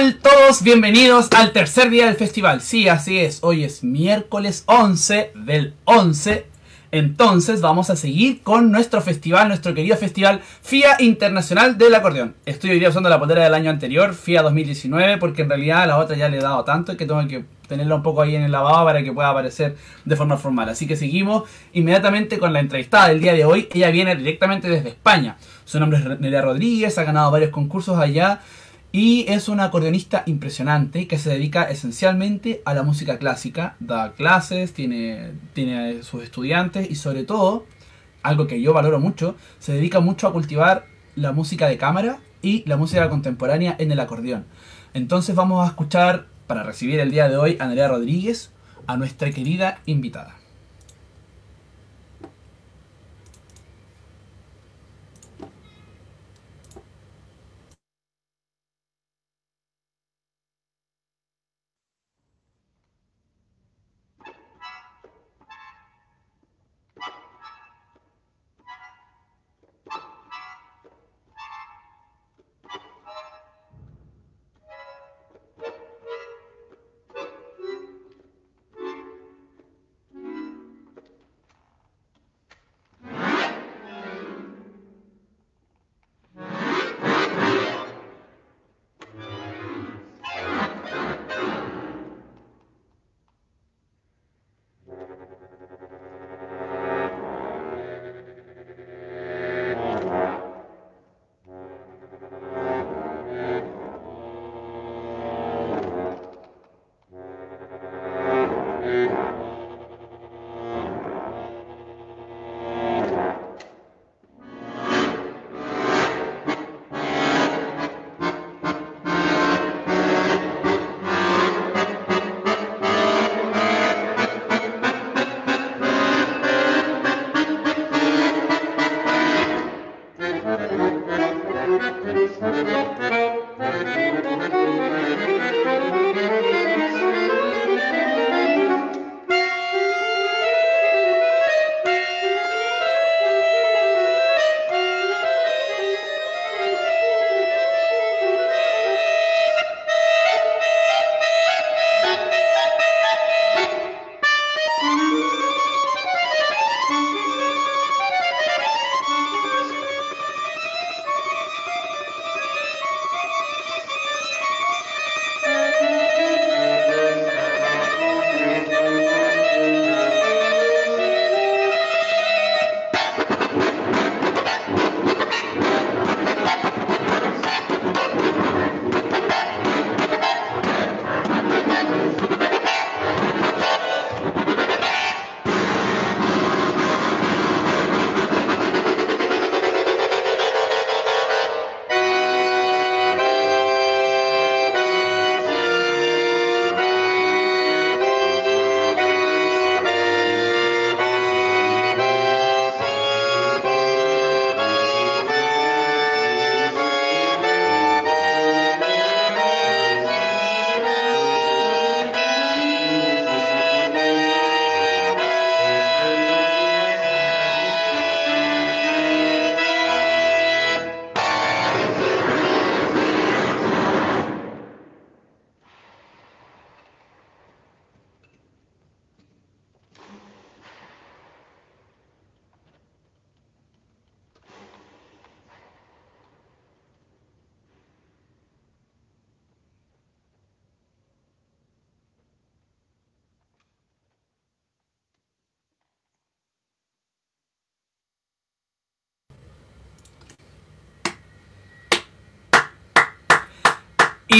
tal todos? Bienvenidos al tercer día del festival. Sí, así es. Hoy es miércoles 11 del 11. Entonces vamos a seguir con nuestro festival, nuestro querido festival FIA Internacional del Acordeón. Estoy hoy día usando la polera del año anterior, FIA 2019, porque en realidad a la otra ya le he dado tanto que tengo que tenerla un poco ahí en el lavado para que pueda aparecer de forma formal. Así que seguimos inmediatamente con la entrevistada del día de hoy. Ella viene directamente desde España. Su nombre es Nerea Rodríguez, ha ganado varios concursos allá y es una acordeonista impresionante que se dedica esencialmente a la música clásica, da clases, tiene, tiene sus estudiantes y sobre todo, algo que yo valoro mucho, se dedica mucho a cultivar la música de cámara y la música contemporánea en el acordeón. Entonces vamos a escuchar, para recibir el día de hoy, a Nerea Rodríguez, a nuestra querida invitada. Thank you.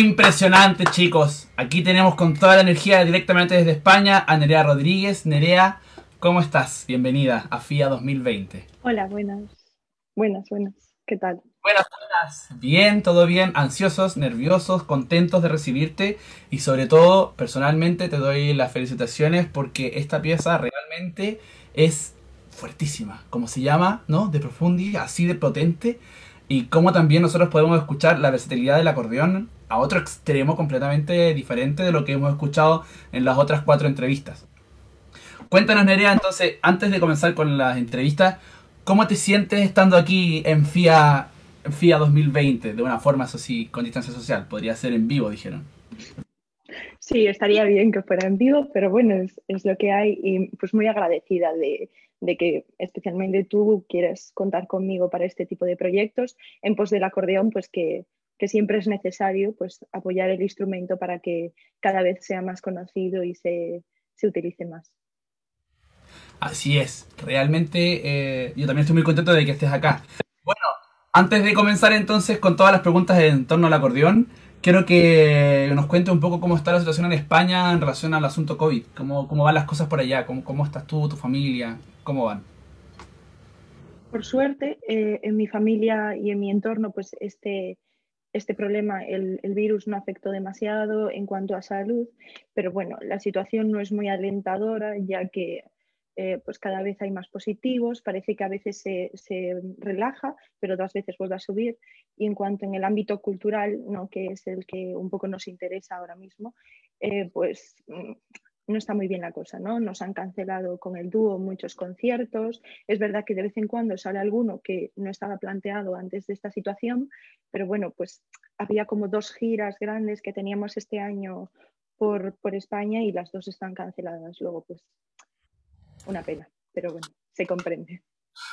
Impresionante, chicos. Aquí tenemos con toda la energía directamente desde España a Nerea Rodríguez. Nerea, ¿cómo estás? Bienvenida a FIA 2020. Hola, buenas. Buenas, buenas. ¿Qué tal? Buenas, buenas. Bien, todo bien. Ansiosos, nerviosos, contentos de recibirte. Y sobre todo, personalmente, te doy las felicitaciones porque esta pieza realmente es fuertísima. Como se llama, ¿no? De profundi, así de potente. Y cómo también nosotros podemos escuchar la versatilidad del acordeón a otro extremo completamente diferente de lo que hemos escuchado en las otras cuatro entrevistas. Cuéntanos, Nerea, entonces, antes de comenzar con las entrevistas, ¿cómo te sientes estando aquí en FIA FIA 2020 de una forma, eso sí, con distancia social. Podría ser en vivo, dijeron. Sí, estaría bien que fuera en vivo, pero bueno, es, lo que hay y pues muy agradecida de, que especialmente tú quieres contar conmigo para este tipo de proyectos. En pos del acordeón, pues que, siempre es necesario pues apoyar el instrumento para que cada vez sea más conocido y se, utilice más. Así es, realmente eh, yo también estoy muy contento de que estés acá. Bueno, antes de comenzar entonces con todas las preguntas en torno al acordeón, quiero que nos cuente un poco cómo está la situación en España en relación al asunto COVID. Cómo, cómo van las cosas por allá, cómo, cómo estás tú, tu familia, cómo van. Por suerte, eh, en mi familia y en mi entorno, pues este, este problema, el, el, virus no afectó demasiado en cuanto a salud, pero bueno, la situación no es muy alentadora, ya que eh, pues cada vez hay más positivos, parece que a veces se, relaja, pero otras veces vuelve a subir. Y en cuanto en el ámbito cultural, ¿no? que es el que un poco nos interesa ahora mismo, eh, pues mm, no está muy bien la cosa, ¿no? Nos han cancelado con el dúo muchos conciertos. Es verdad que de vez en cuando sale alguno que no estaba planteado antes de esta situación, pero bueno, pues había como dos giras grandes que teníamos este año por, por España y las dos están canceladas. Luego, pues una pena, pero bueno, se comprende.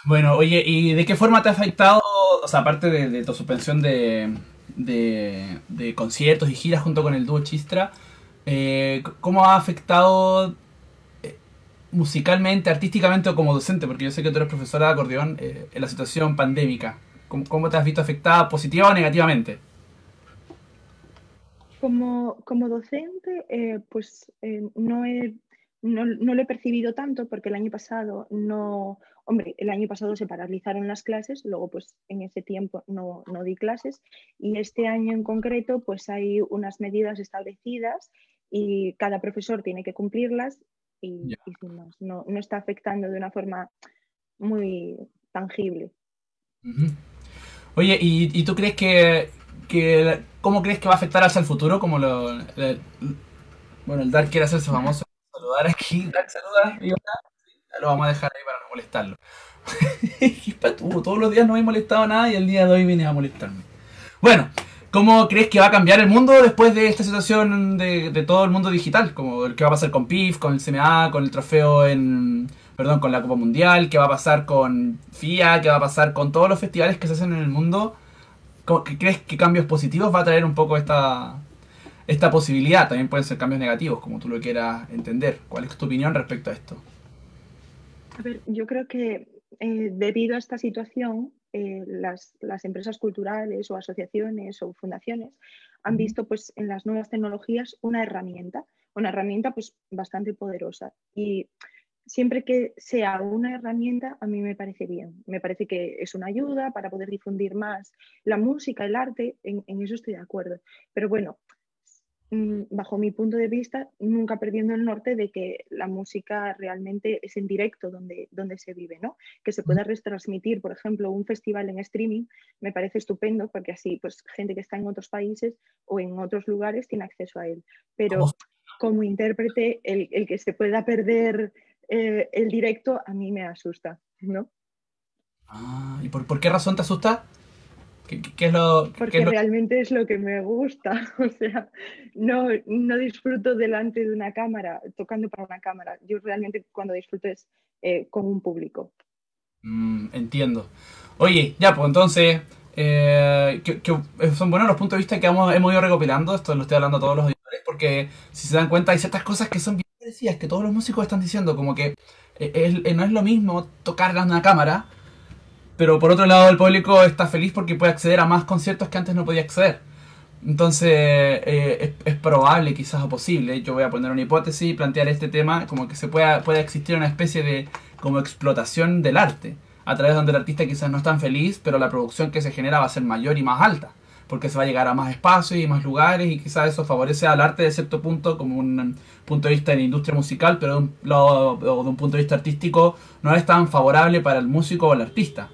Bueno, oye, ¿y de qué forma te ha afectado, o sea, aparte de, tu suspensión de, de, conciertos y giras junto con el dúo Chistra, eh, cómo ha afectado eh, musicalmente, artísticamente o como docente? Porque yo sé que tú eres profesora de acordeón eh, en la situación pandémica. ¿Cómo, te has visto afectada positiva o negativamente? Como, como docente, pues no he no, lo he percibido tanto porque el año pasado no, hombre, el año pasado se paralizaron las clases, luego pues en ese tiempo no, di clases y este año en concreto pues hay unas medidas establecidas y cada profesor tiene que cumplirlas y, no, está afectando de una forma muy tangible. Oye, ¿y, tú crees que, cómo crees que va a afectar hacia el futuro? Como lo, bueno, el Dark quiere hacerse famoso saludar aquí. Dark saluda, lo vamos a dejar ahí para no molestarlo. todos los días no me he molestado nada y el día de hoy viene a molestarme. Bueno, ¿cómo crees que va a cambiar el mundo después de esta situación de, todo el mundo digital? Como el que va a pasar con PIF, con el CMA, con el trofeo en. Perdón, con la Copa Mundial, qué va a pasar con FIA, qué va a pasar con todos los festivales que se hacen en el mundo. ¿Qué crees que cambios positivos va a traer un poco esta, esta posibilidad. También pueden ser cambios negativos, como tú lo quieras entender. ¿Cuál es tu opinión respecto a esto? A ver, yo creo que eh, debido a esta situación, eh, las, empresas culturales o asociaciones o fundaciones han visto pues, en las nuevas tecnologías una herramienta, una herramienta pues, bastante poderosa. Y siempre que sea una herramienta, a mí me parece bien. Me parece que es una ayuda para poder difundir más la música, el arte, en, en eso estoy de acuerdo. Pero bueno, bajo mi punto de vista, nunca perdiendo el norte de que la música realmente es en directo donde, donde se vive, ¿no? Que se pueda retransmitir, por ejemplo, un festival en streaming, me parece estupendo porque así, pues, gente que está en otros países o en otros lugares tiene acceso a él. Pero como intérprete, el, que se pueda perder eh, el directo a mí me asusta, ¿no? Ah, ¿y por, por qué razón te asusta? ¿Qué, es lo, Porque realmente es lo que me gusta. O sea, no, no disfruto delante de una cámara, tocando para una cámara. Yo realmente cuando disfruto es eh, con un público. Mm, entiendo. Oye, ya, pues entonces, eh, que, son buenos los puntos de vista que hemos, hemos, ido recopilando. Esto lo estoy hablando a todos los auditores, porque si se dan cuenta, hay ciertas cosas que son bien parecidas, que todos los músicos están diciendo, como que eh, no es lo mismo tocar en una cámara pero por otro lado, el público está feliz porque puede acceder a más conciertos que antes no podía acceder. Entonces, eh, es, probable, quizás o posible, yo voy a poner una hipótesis y plantear este tema como que se pueda, pueda existir una especie de como explotación del arte, a través donde el artista quizás no es tan feliz, pero la producción que se genera va a ser mayor y más alta porque se va a llegar a más espacios y más lugares y quizás eso favorece al arte de cierto punto como un punto de vista de la industria musical, pero de un, lado, de un punto de vista artístico no es tan favorable para el músico o el artista.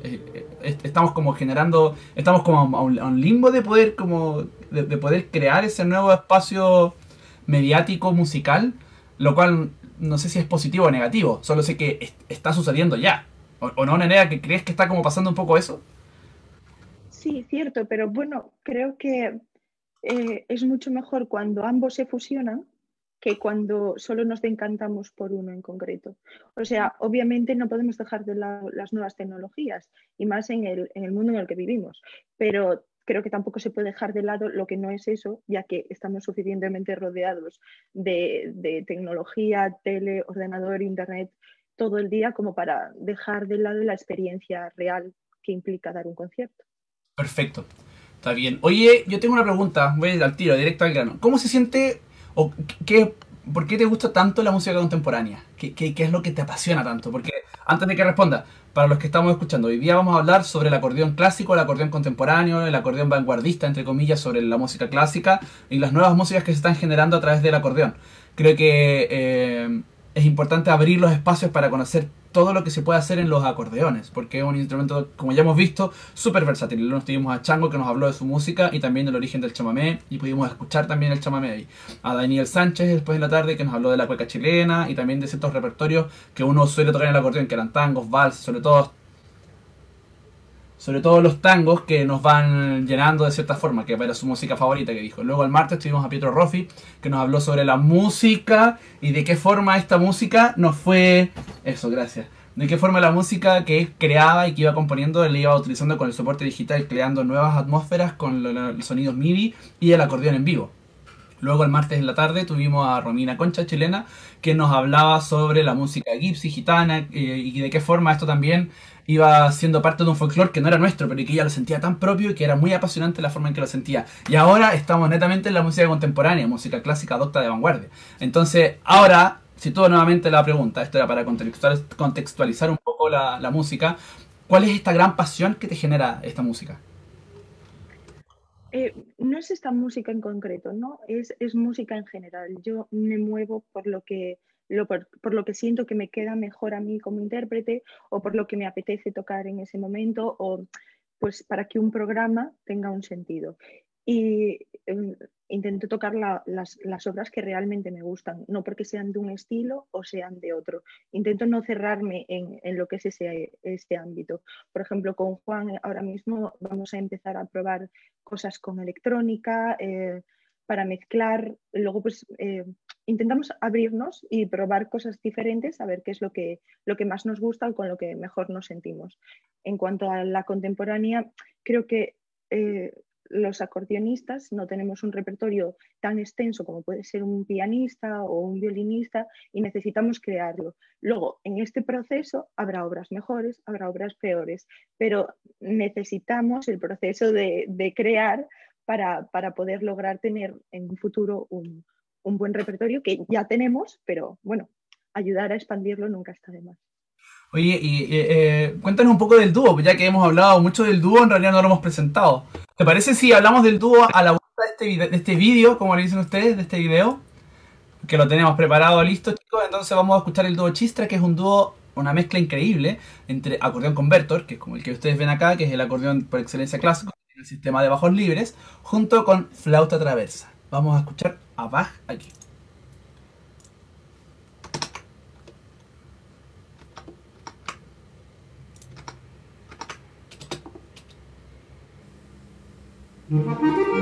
Estamos como generando, estamos como a un, limbo de poder como de, poder crear ese nuevo espacio mediático musical, lo cual no sé si es positivo o negativo, solo sé que está sucediendo ya. ¿O, no, Nerea, que crees que está como pasando un poco eso? Sí, cierto, pero bueno, creo que eh, es mucho mejor cuando ambos se fusionan que cuando solo nos encantamos por uno en concreto. O sea, obviamente no podemos dejar de lado las nuevas tecnologías y más en el, en el mundo en el que vivimos, pero creo que tampoco se puede dejar de lado lo que no es eso, ya que estamos suficientemente rodeados de, de, tecnología, tele, ordenador, internet, todo el día como para dejar de lado la experiencia real que implica dar un concierto. Perfecto, está bien. Oye, yo tengo una pregunta, voy al tiro, directo al grano. ¿Cómo se siente ¿O qué, ¿Por qué te gusta tanto la música contemporánea? ¿Qué, ¿Qué, es lo que te apasiona tanto? Porque antes de que responda, para los que estamos escuchando, hoy día vamos a hablar sobre el acordeón clásico, el acordeón contemporáneo, el acordeón vanguardista, entre comillas, sobre la música clásica y las nuevas músicas que se están generando a través del acordeón. Creo que eh, es importante abrir los espacios para conocer todo lo que se puede hacer en los acordeones, porque es un instrumento, como ya hemos visto, súper versátil. Nos tuvimos a Chango que nos habló de su música y también del origen del chamamé, y pudimos escuchar también el chamamé ahí. A Daniel Sánchez después de la tarde que nos habló de la cueca chilena y también de ciertos repertorios que uno suele tocar en el acordeón, que eran tangos, vals, sobre todo sobre todo los tangos que nos van llenando de cierta forma, que era su música favorita que dijo. Luego el martes tuvimos a Pietro Roffi, que nos habló sobre la música y de qué forma esta música nos fue... Eso, gracias. De qué forma la música que creaba y que iba componiendo le iba utilizando con el soporte digital, creando nuevas atmósferas con los sonidos MIDI y el acordeón en vivo. Luego el martes en la tarde tuvimos a Romina Concha, chilena, que nos hablaba sobre la música gipsy, gitana eh, y de qué forma esto también iba siendo parte de un folclore que no era nuestro, pero que ella lo sentía tan propio y que era muy apasionante la forma en que lo sentía. Y ahora estamos netamente en la música contemporánea, música clásica docta de vanguardia. Entonces, ahora, si tú nuevamente la pregunta, esto era para contextualizar un poco la, música, ¿cuál es esta gran pasión que te genera esta música? Eh, no es esta música en concreto, ¿no? Es, música en general. Yo me muevo por lo que lo, por, lo que siento que me queda mejor a mí como intérprete o por lo que me apetece tocar en ese momento o pues para que un programa tenga un sentido. Y eh, intento tocar la, las, obras que realmente me gustan, no porque sean de un estilo o sean de otro. Intento no cerrarme en, en lo que es ese, este ámbito. Por ejemplo, con Juan ahora mismo vamos a empezar a probar cosas con electrónica eh, para mezclar. Luego, pues eh, intentamos abrirnos y probar cosas diferentes, a ver qué es lo que, lo que más nos gusta o con lo que mejor nos sentimos. En cuanto a la contemporánea, creo que eh, los acordeonistas no tenemos un repertorio tan extenso como puede ser un pianista o un violinista y necesitamos crearlo. Luego, en este proceso habrá obras mejores, habrá obras peores, pero necesitamos el proceso de, de crear para, para, poder lograr tener en un futuro un, un buen repertorio que ya tenemos, pero bueno, ayudar a expandirlo nunca está de más. Oye, y eh, cuéntanos un poco del dúo, ya que hemos hablado mucho del dúo, en realidad no lo hemos presentado. ¿Te parece si hablamos del dúo a la vuelta de este, este vídeo, como le dicen ustedes, de este video? Que lo tenemos preparado, listo, chicos. Entonces vamos a escuchar el dúo Chistra, que es un dúo, una mezcla increíble entre acordeón convertor, que es como el que ustedes ven acá, que es el acordeón por excelencia clásico, el sistema de bajos libres, junto con flauta traversa. Vamos a escuchar a verdade. Música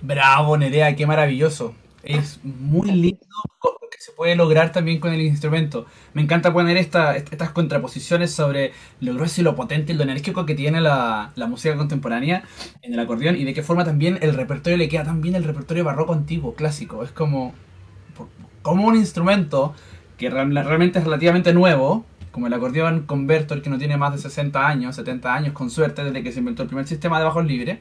Bravo, Nerea, qué maravilloso. Es muy lindo lo que se puede lograr también con el instrumento. Me encanta poner esta, estas contraposiciones sobre lo grueso y lo potente y lo enérgico que tiene la, música contemporánea en el acordeón y de qué forma también el repertorio le queda tan bien el repertorio barroco antiguo, clásico. Es como, como un instrumento que realmente es relativamente nuevo, como el acordeón convertor que no tiene más de 60 años, 70 años con suerte, desde que se inventó el primer sistema de bajos libres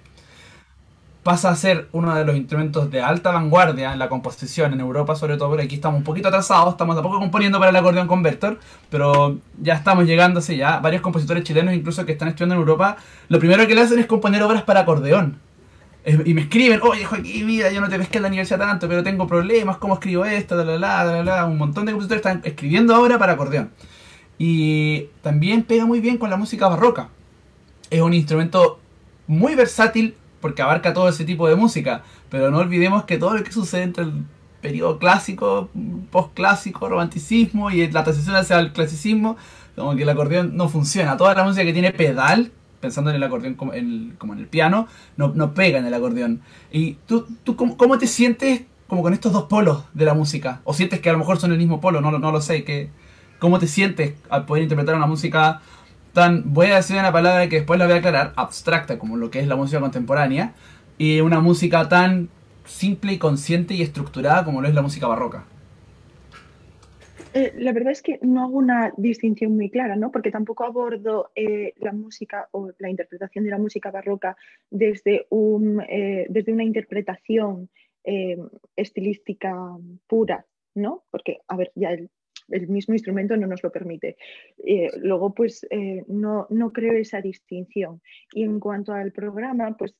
pasa a ser uno de los instrumentos de alta vanguardia en la composición en Europa, sobre todo, porque aquí estamos un poquito atrasados, estamos de poco componiendo para el acordeón convertor, pero ya estamos llegando, sí, ya varios compositores chilenos incluso que están estudiando en Europa, lo primero que le hacen es componer obras para acordeón. Y me escriben, oye Joaquín, mira, yo no te pesqué en la universidad tanto, pero tengo problemas, ¿cómo escribo esto? La, la, Un montón de compositores están escribiendo ahora para acordeón. Y también pega muy bien con la música barroca. Es un instrumento muy versátil, porque abarca todo ese tipo de música. Pero no olvidemos que todo lo que sucede entre el periodo clásico, postclásico, romanticismo y la transición hacia el clasicismo, como que el acordeón no funciona. Toda la música que tiene pedal, pensando en el acordeón como en el, como en el piano, no, no, pega en el acordeón. ¿Y tú, tú cómo, cómo, te sientes como con estos dos polos de la música? ¿O sientes que a lo mejor son el mismo polo? No, no lo sé. Que, ¿Cómo te sientes al poder interpretar una música tan, voy a decir una palabra que después la voy a aclarar, abstracta como lo que es la música contemporánea, y una música tan simple y consciente y estructurada como lo es la música barroca. Eh, la verdad es que no hago una distinción muy clara, ¿no? porque tampoco abordo eh, la música o la interpretación de la música barroca desde, un, eh, desde una interpretación estilística pura, ¿no? porque, a ver, ya el el mismo instrumento no nos lo permite. Eh, luego, pues eh, no, no creo esa distinción. Y en cuanto al programa, pues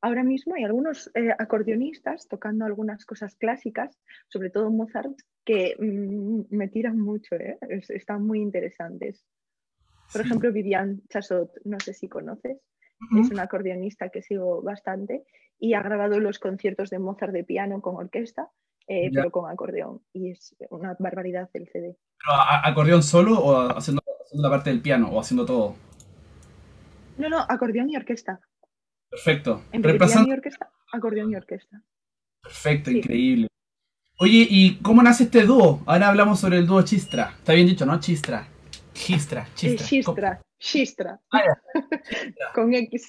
ahora mismo hay algunos eh, acordeonistas tocando algunas cosas clásicas, sobre todo Mozart, que mm, me tiran mucho, están muy interesantes. Por ejemplo, Vivian Chasot, no sé si conoces, es un acordeonista que sigo bastante y ha grabado los conciertos de Mozart de piano con orquesta eh, pero con acordeón. Y es una barbaridad el CD. ¿Acordeón solo o haciendo, la parte del piano o haciendo todo? No, no, acordeón y orquesta. Perfecto. En piano y orquesta, acordeón y orquesta. Perfecto, increíble. Oye, ¿y cómo nace este dúo? Ahora hablamos sobre el dúo Chistra. Está bien dicho, ¿no? Chistra. Chistra, Chistra. Chistra, Chistra. Ah, Con X.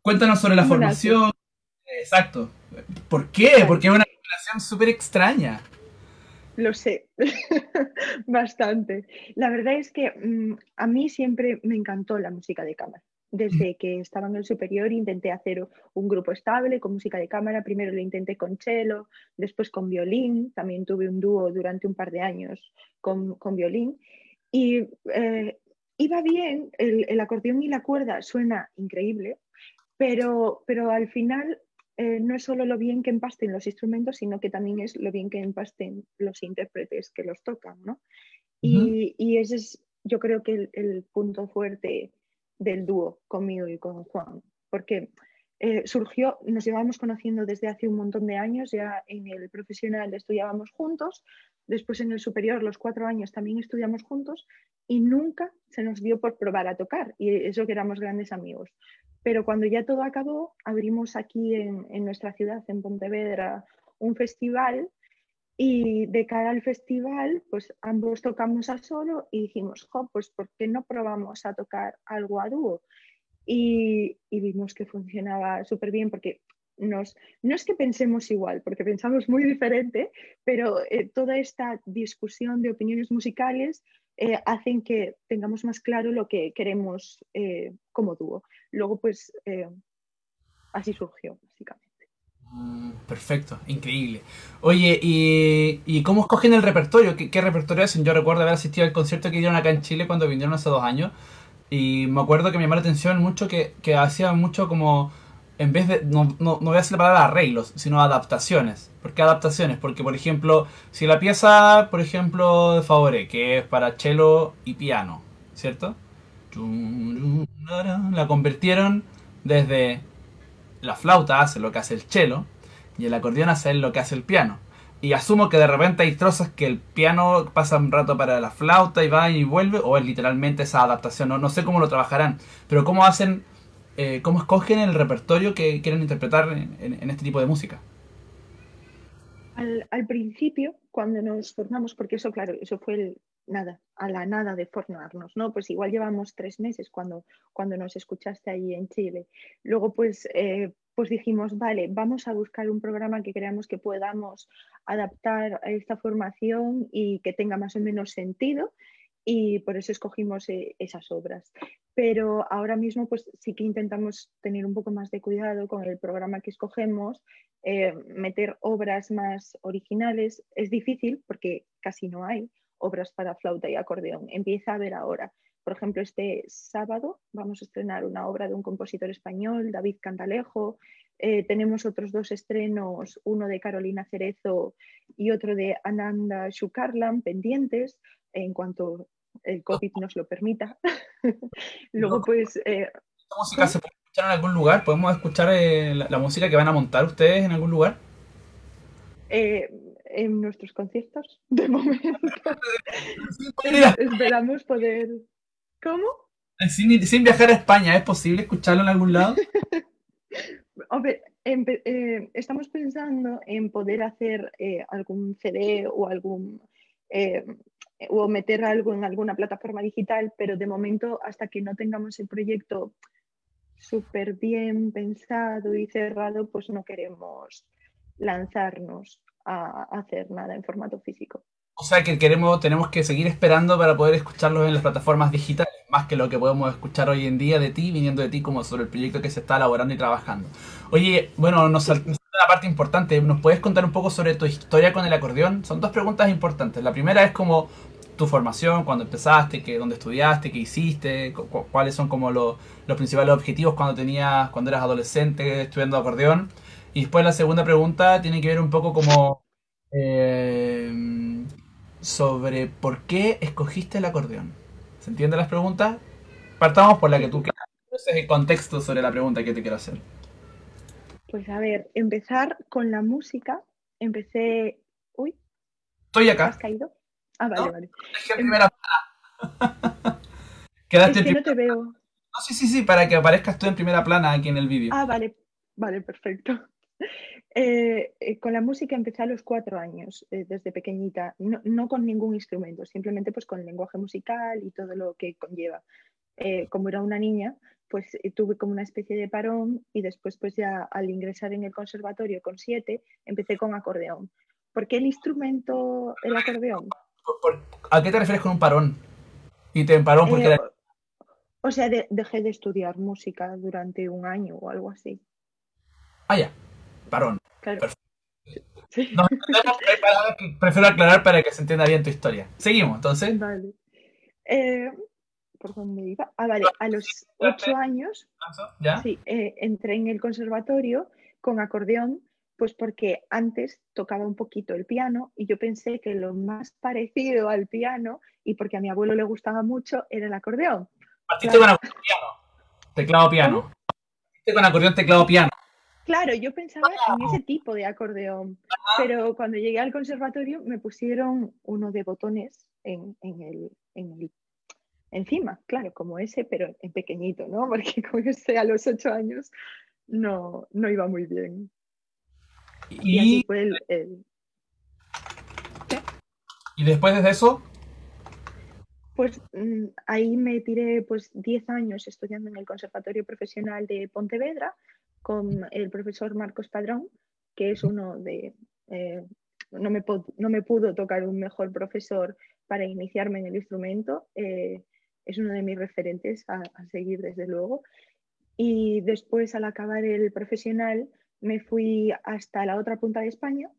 Cuéntanos sobre la formación, Exacto. ¿Por qué? Porque es una relación súper extraña. Lo sé, bastante. La verdad es que mm, a mí siempre me encantó la música de cámara. Desde que estaba en el superior intenté hacer un grupo estable con música de cámara. Primero lo intenté con cello, después con violín. También tuve un dúo durante un par de años con, violín. Y eh, iba bien, el, el, acordeón y la cuerda suena increíble, pero, pero al final eh, no es solo lo bien que empasten los instrumentos, sino que también es lo bien que empasten los intérpretes que los tocan, ¿no? y, ese es, yo creo que el, punto fuerte del dúo conmigo y con Juan, porque eh, surgió, nos llevamos conociendo desde hace un montón de años, ya en el profesional estudiábamos juntos, después en el superior, los cuatro años, también estudiamos juntos y nunca se nos dio por probar a tocar, y eso que éramos grandes amigos. Pero cuando ya todo acabó, abrimos aquí en, nuestra ciudad, en Pontevedra, un festival y de cara al festival, pues ambos tocamos a solo y dijimos, jo, pues ¿por qué no probamos a tocar algo a dúo? Y, vimos que funcionaba súper bien porque no es que pensemos igual, porque pensamos muy diferente, pero eh, toda esta discusión de opiniones musicales eh, hacen que tengamos más claro lo que queremos eh, como dúo. Luego, pues, eh, así surgió, básicamente. Mm, perfecto, increíble. Oye, ¿y, cómo escogen el repertorio? ¿Qué, repertorio hacen? Yo recuerdo haber asistido al concierto que dieron acá en Chile cuando vinieron hace dos años. Y me acuerdo que me llamó la atención mucho que, que hacían mucho como en vez de, no, no, no, voy a decir la palabra arreglos, sino adaptaciones. ¿Por qué adaptaciones? Porque, por ejemplo, si la pieza, por ejemplo, de Favore, que es para cello y piano, ¿cierto? La convirtieron desde la flauta hace lo que hace el cello y el acordeón hace lo que hace el piano. Y asumo que de repente hay trozos que el piano pasa un rato para la flauta y va y vuelve, o es literalmente esa adaptación. No, no sé cómo lo trabajarán, pero cómo hacen eh, cómo escogen el repertorio que quieren interpretar en, este tipo de música. Al, principio, cuando nos formamos, porque eso, claro, eso fue el, nada, a la nada de formarnos, ¿no? Pues igual llevamos tres meses cuando, cuando nos escuchaste ahí en Chile. Luego, pues, eh, pues dijimos, vale, vamos a buscar un programa que creamos que podamos adaptar a esta formación y que tenga más o menos sentido y por eso escogimos eh, esas obras. Pero ahora mismo pues sí que intentamos tener un poco más de cuidado con el programa que escogemos, eh, meter obras más originales. Es difícil porque casi no hay obras para flauta y acordeón. Empieza a haber ahora. Por ejemplo, este sábado vamos a estrenar una obra de un compositor español, David Cantalejo. Eh, tenemos otros dos estrenos, uno de Carolina Cerezo y otro de Ananda Shukarlan, pendientes, en cuanto el COVID nos lo permita. Luego, pues... Eh, música se puede escuchar en algún lugar? ¿Podemos escuchar eh, la, música que van a montar ustedes en algún lugar? Eh, en nuestros conciertos, de momento. Esperamos poder. ¿Cómo? Sin, viajar a España, ¿es posible escucharlo en algún lado? Eh, estamos pensando en poder hacer eh, algún CD o algún. Eh, o meter algo en alguna plataforma digital, pero de momento, hasta que no tengamos el proyecto súper bien pensado y cerrado, pues no queremos lanzarnos a hacer nada en formato físico. O sea que queremos, tenemos que seguir esperando para poder escucharlos en las plataformas digitales, más que lo que podemos escuchar hoy en día de ti, viniendo de ti como sobre el proyecto que se está elaborando y trabajando. Oye, bueno, nos una parte importante. ¿Nos puedes contar un poco sobre tu historia con el acordeón? Son dos preguntas importantes. La primera es como tu formación, cuando empezaste, que, dónde estudiaste, qué hiciste, cuáles son como los, los principales objetivos cuando tenías, cuando eras adolescente estudiando acordeón. Y después la segunda pregunta tiene que ver un poco como eh, sobre por qué escogiste el acordeón. ¿Se entienden las preguntas? Partamos por la que tú quieras. Ese es el contexto sobre la pregunta que te quiero hacer. Pues a ver, empezar con la música. Empecé. Uy. Estoy acá. ¿Has caído? Ah, vale, vale. En primera plana. Quedaste es que no te veo. No, sí, sí, sí, para que aparezcas tú en primera plana aquí en el vídeo. Ah, vale, vale, perfecto. Eh, eh, con la música empecé a los cuatro años, eh, desde pequeñita, no, con ningún instrumento, simplemente pues con el lenguaje musical y todo lo que conlleva. como era una niña, pues tuve como una especie de parón y después pues ya al ingresar en el conservatorio con siete, empecé con acordeón. ¿Por qué el instrumento, el acordeón? ¿A qué te refieres con un parón? ¿Y te parón porque... O sea, dejé de estudiar música durante un año o algo así. Ah, ya. Parón. No, prefiero aclarar para que se entienda bien tu historia. Seguimos, entonces. Vale. Eh, ¿Por dónde iba? Ah, vale. A los ocho años ¿Ya? Sí, eh, entré en el conservatorio con acordeón, pues porque antes tocaba un poquito el piano y yo pensé que lo más parecido al piano, y porque a mi abuelo le gustaba mucho, era el acordeón. Partiste con acordeón piano. Teclado piano. Partiste con acordeón teclado piano. Claro, yo pensaba en ese tipo de acordeón, pero cuando llegué al conservatorio me pusieron uno de botones en, el, encima, claro, como ese, pero en pequeñito, ¿no? Porque como ese a los ocho años no, no iba muy bien. Y, ¿Y después de eso? Pues mm, ahí me tiré pues 10 años estudiando en el Conservatorio Profesional de Pontevedra con el profesor Marcos Padrón, que es uno de... Eh, no, me no, me pudo tocar un mejor profesor para iniciarme en el instrumento. Eh, es uno de mis referentes a, seguir, desde luego. Y después, al acabar el profesional, me fui hasta la otra punta de España,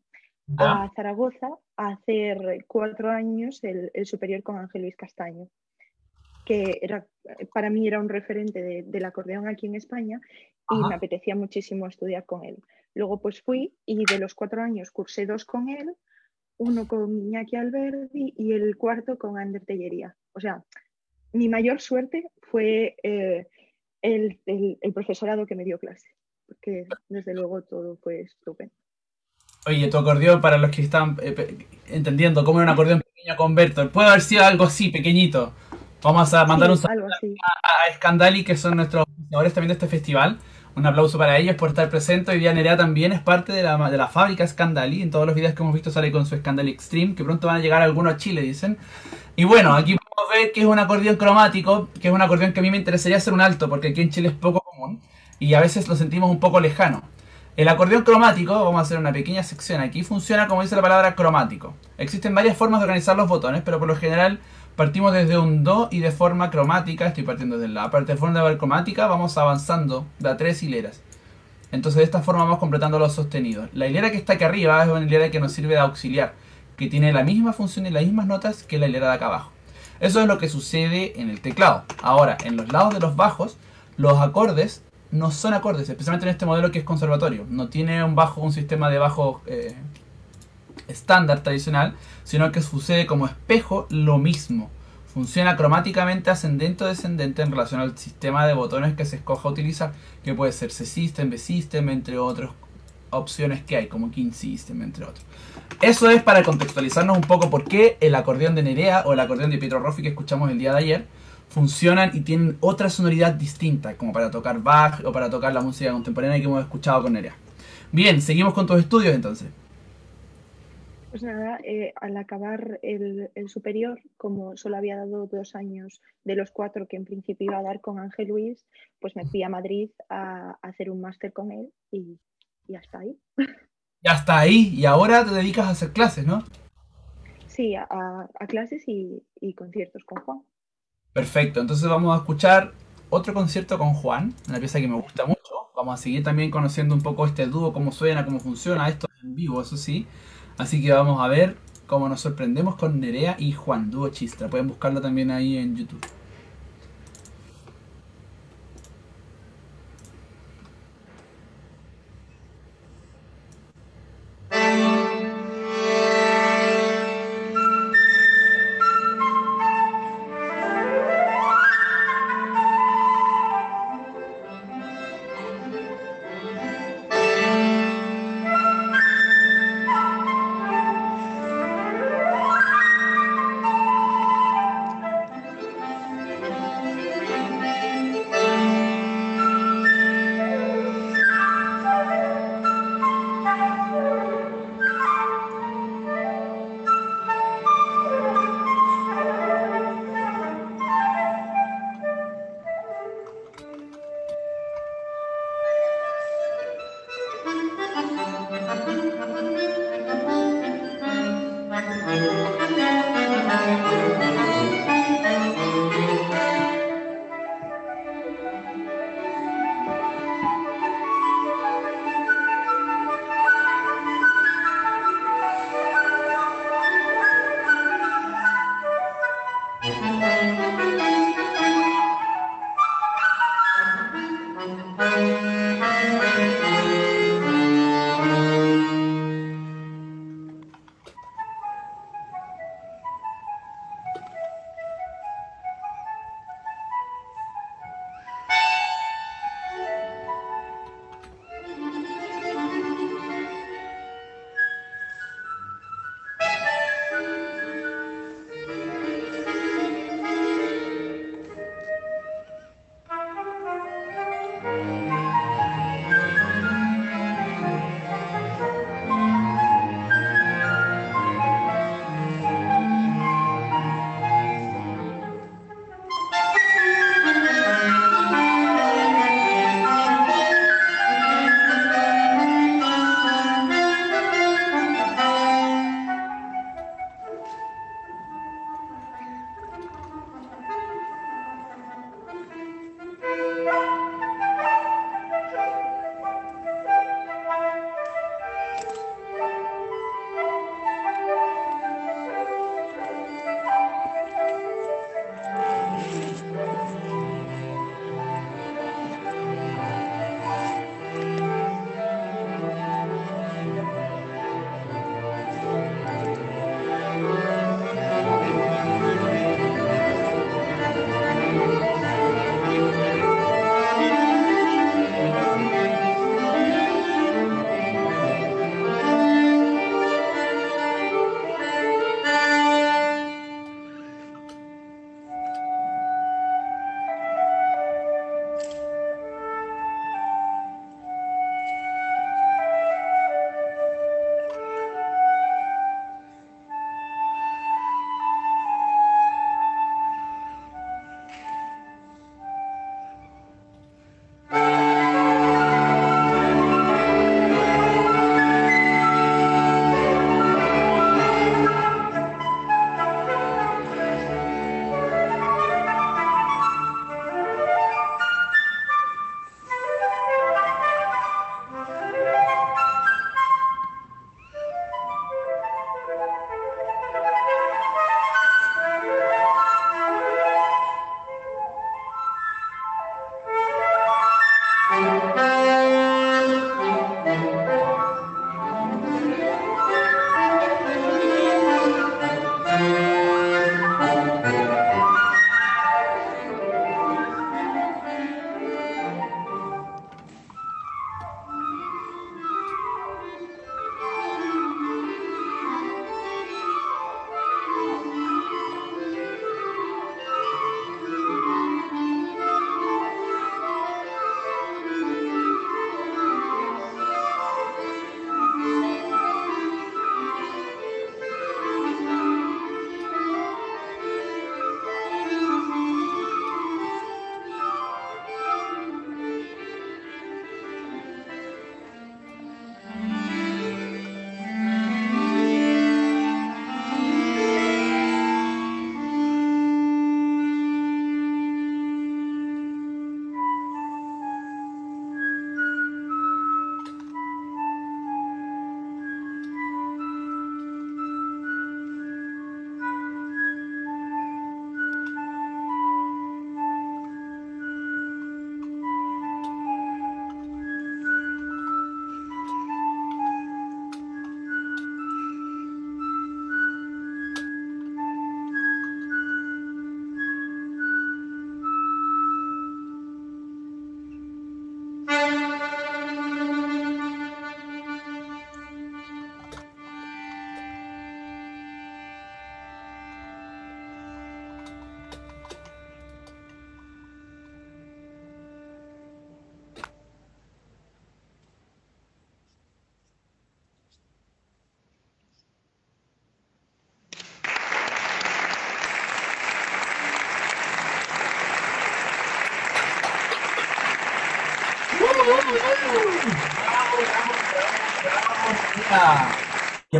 a Zaragoza, a hacer cuatro años el, el superior con Ángel Luis Castaño que era, para mí era un referente del acordeón aquí en España y me apetecía muchísimo estudiar con él. Luego pues fui y de los cuatro años cursé dos con él, uno con Iñaki Alberdi y el cuarto con Ander Tellería. O sea, mi mayor suerte fue eh, el, profesorado que me dio clase, porque desde luego todo fue estupendo. Oye, tu acordeón, para los que están eh, entendiendo cómo era un acordeón pequeño con Bertolt, puede haber sido algo así, pequeñito. Vamos a mandar un saludo a, Scandali, que son nuestros organizadores también de este festival. Un aplauso para ellos por estar presentes. Hoy día Nerea también es parte de la, de la fábrica Scandali. En todos los videos que hemos visto sale con su Scandali Extreme, que pronto van a llegar algunos a Chile, dicen. Y bueno, aquí podemos ver que es un acordeón cromático, que es un acordeón que a mí me interesaría hacer un alto, porque aquí en Chile es poco común y a veces lo sentimos un poco lejano. El acordeón cromático, vamos a hacer una pequeña sección aquí, funciona como dice la palabra cromático. Existen varias formas de organizar los botones, pero por lo general partimos desde un Do y de forma cromática, estoy partiendo desde la parte de forma cromática, vamos avanzando de a tres hileras. Entonces de esta forma vamos completando los sostenidos. La hilera que está aquí arriba es una hilera que nos sirve de auxiliar, que tiene la misma función y las mismas notas que la hilera de acá abajo. Eso es lo que sucede en el teclado. Ahora, en los lados de los bajos, los acordes no son acordes, especialmente en este modelo que es conservatorio. No tiene un bajo, un sistema de bajo eh, estándar tradicional, sino que sucede como espejo lo mismo. Funciona cromáticamente ascendente o descendente en relación al sistema de botones que se escoja utilizar, que puede ser C-System, B-System, entre otras opciones que hay, como King System, entre otros. Eso es para contextualizarnos un poco por qué el acordeón de Nerea o el acordeón de Pietro Roffi que escuchamos el día de ayer funcionan y tienen otra sonoridad distinta, como para tocar Bach o para tocar la música contemporánea que hemos escuchado con Nerea. Bien, seguimos con tus estudios entonces. Pues nada, eh, al acabar el, superior, como solo había dado dos años de los cuatro que en principio iba a dar con Ángel Luis, pues me fui a Madrid a, hacer un máster con él y, ya está ahí. Ya está ahí, y ahora te dedicas a hacer clases, ¿no? Sí, a, clases y conciertos con Juan. Perfecto, entonces vamos a escuchar otro concierto con Juan, una pieza que me gusta mucho. Vamos a seguir también conociendo un poco este dúo, cómo suena, cómo funciona esto en vivo, eso sí. Así que vamos a ver cómo nos sorprendemos con Nerea y Juan, dúo Chistra. Pueden buscarlo también ahí en YouTube.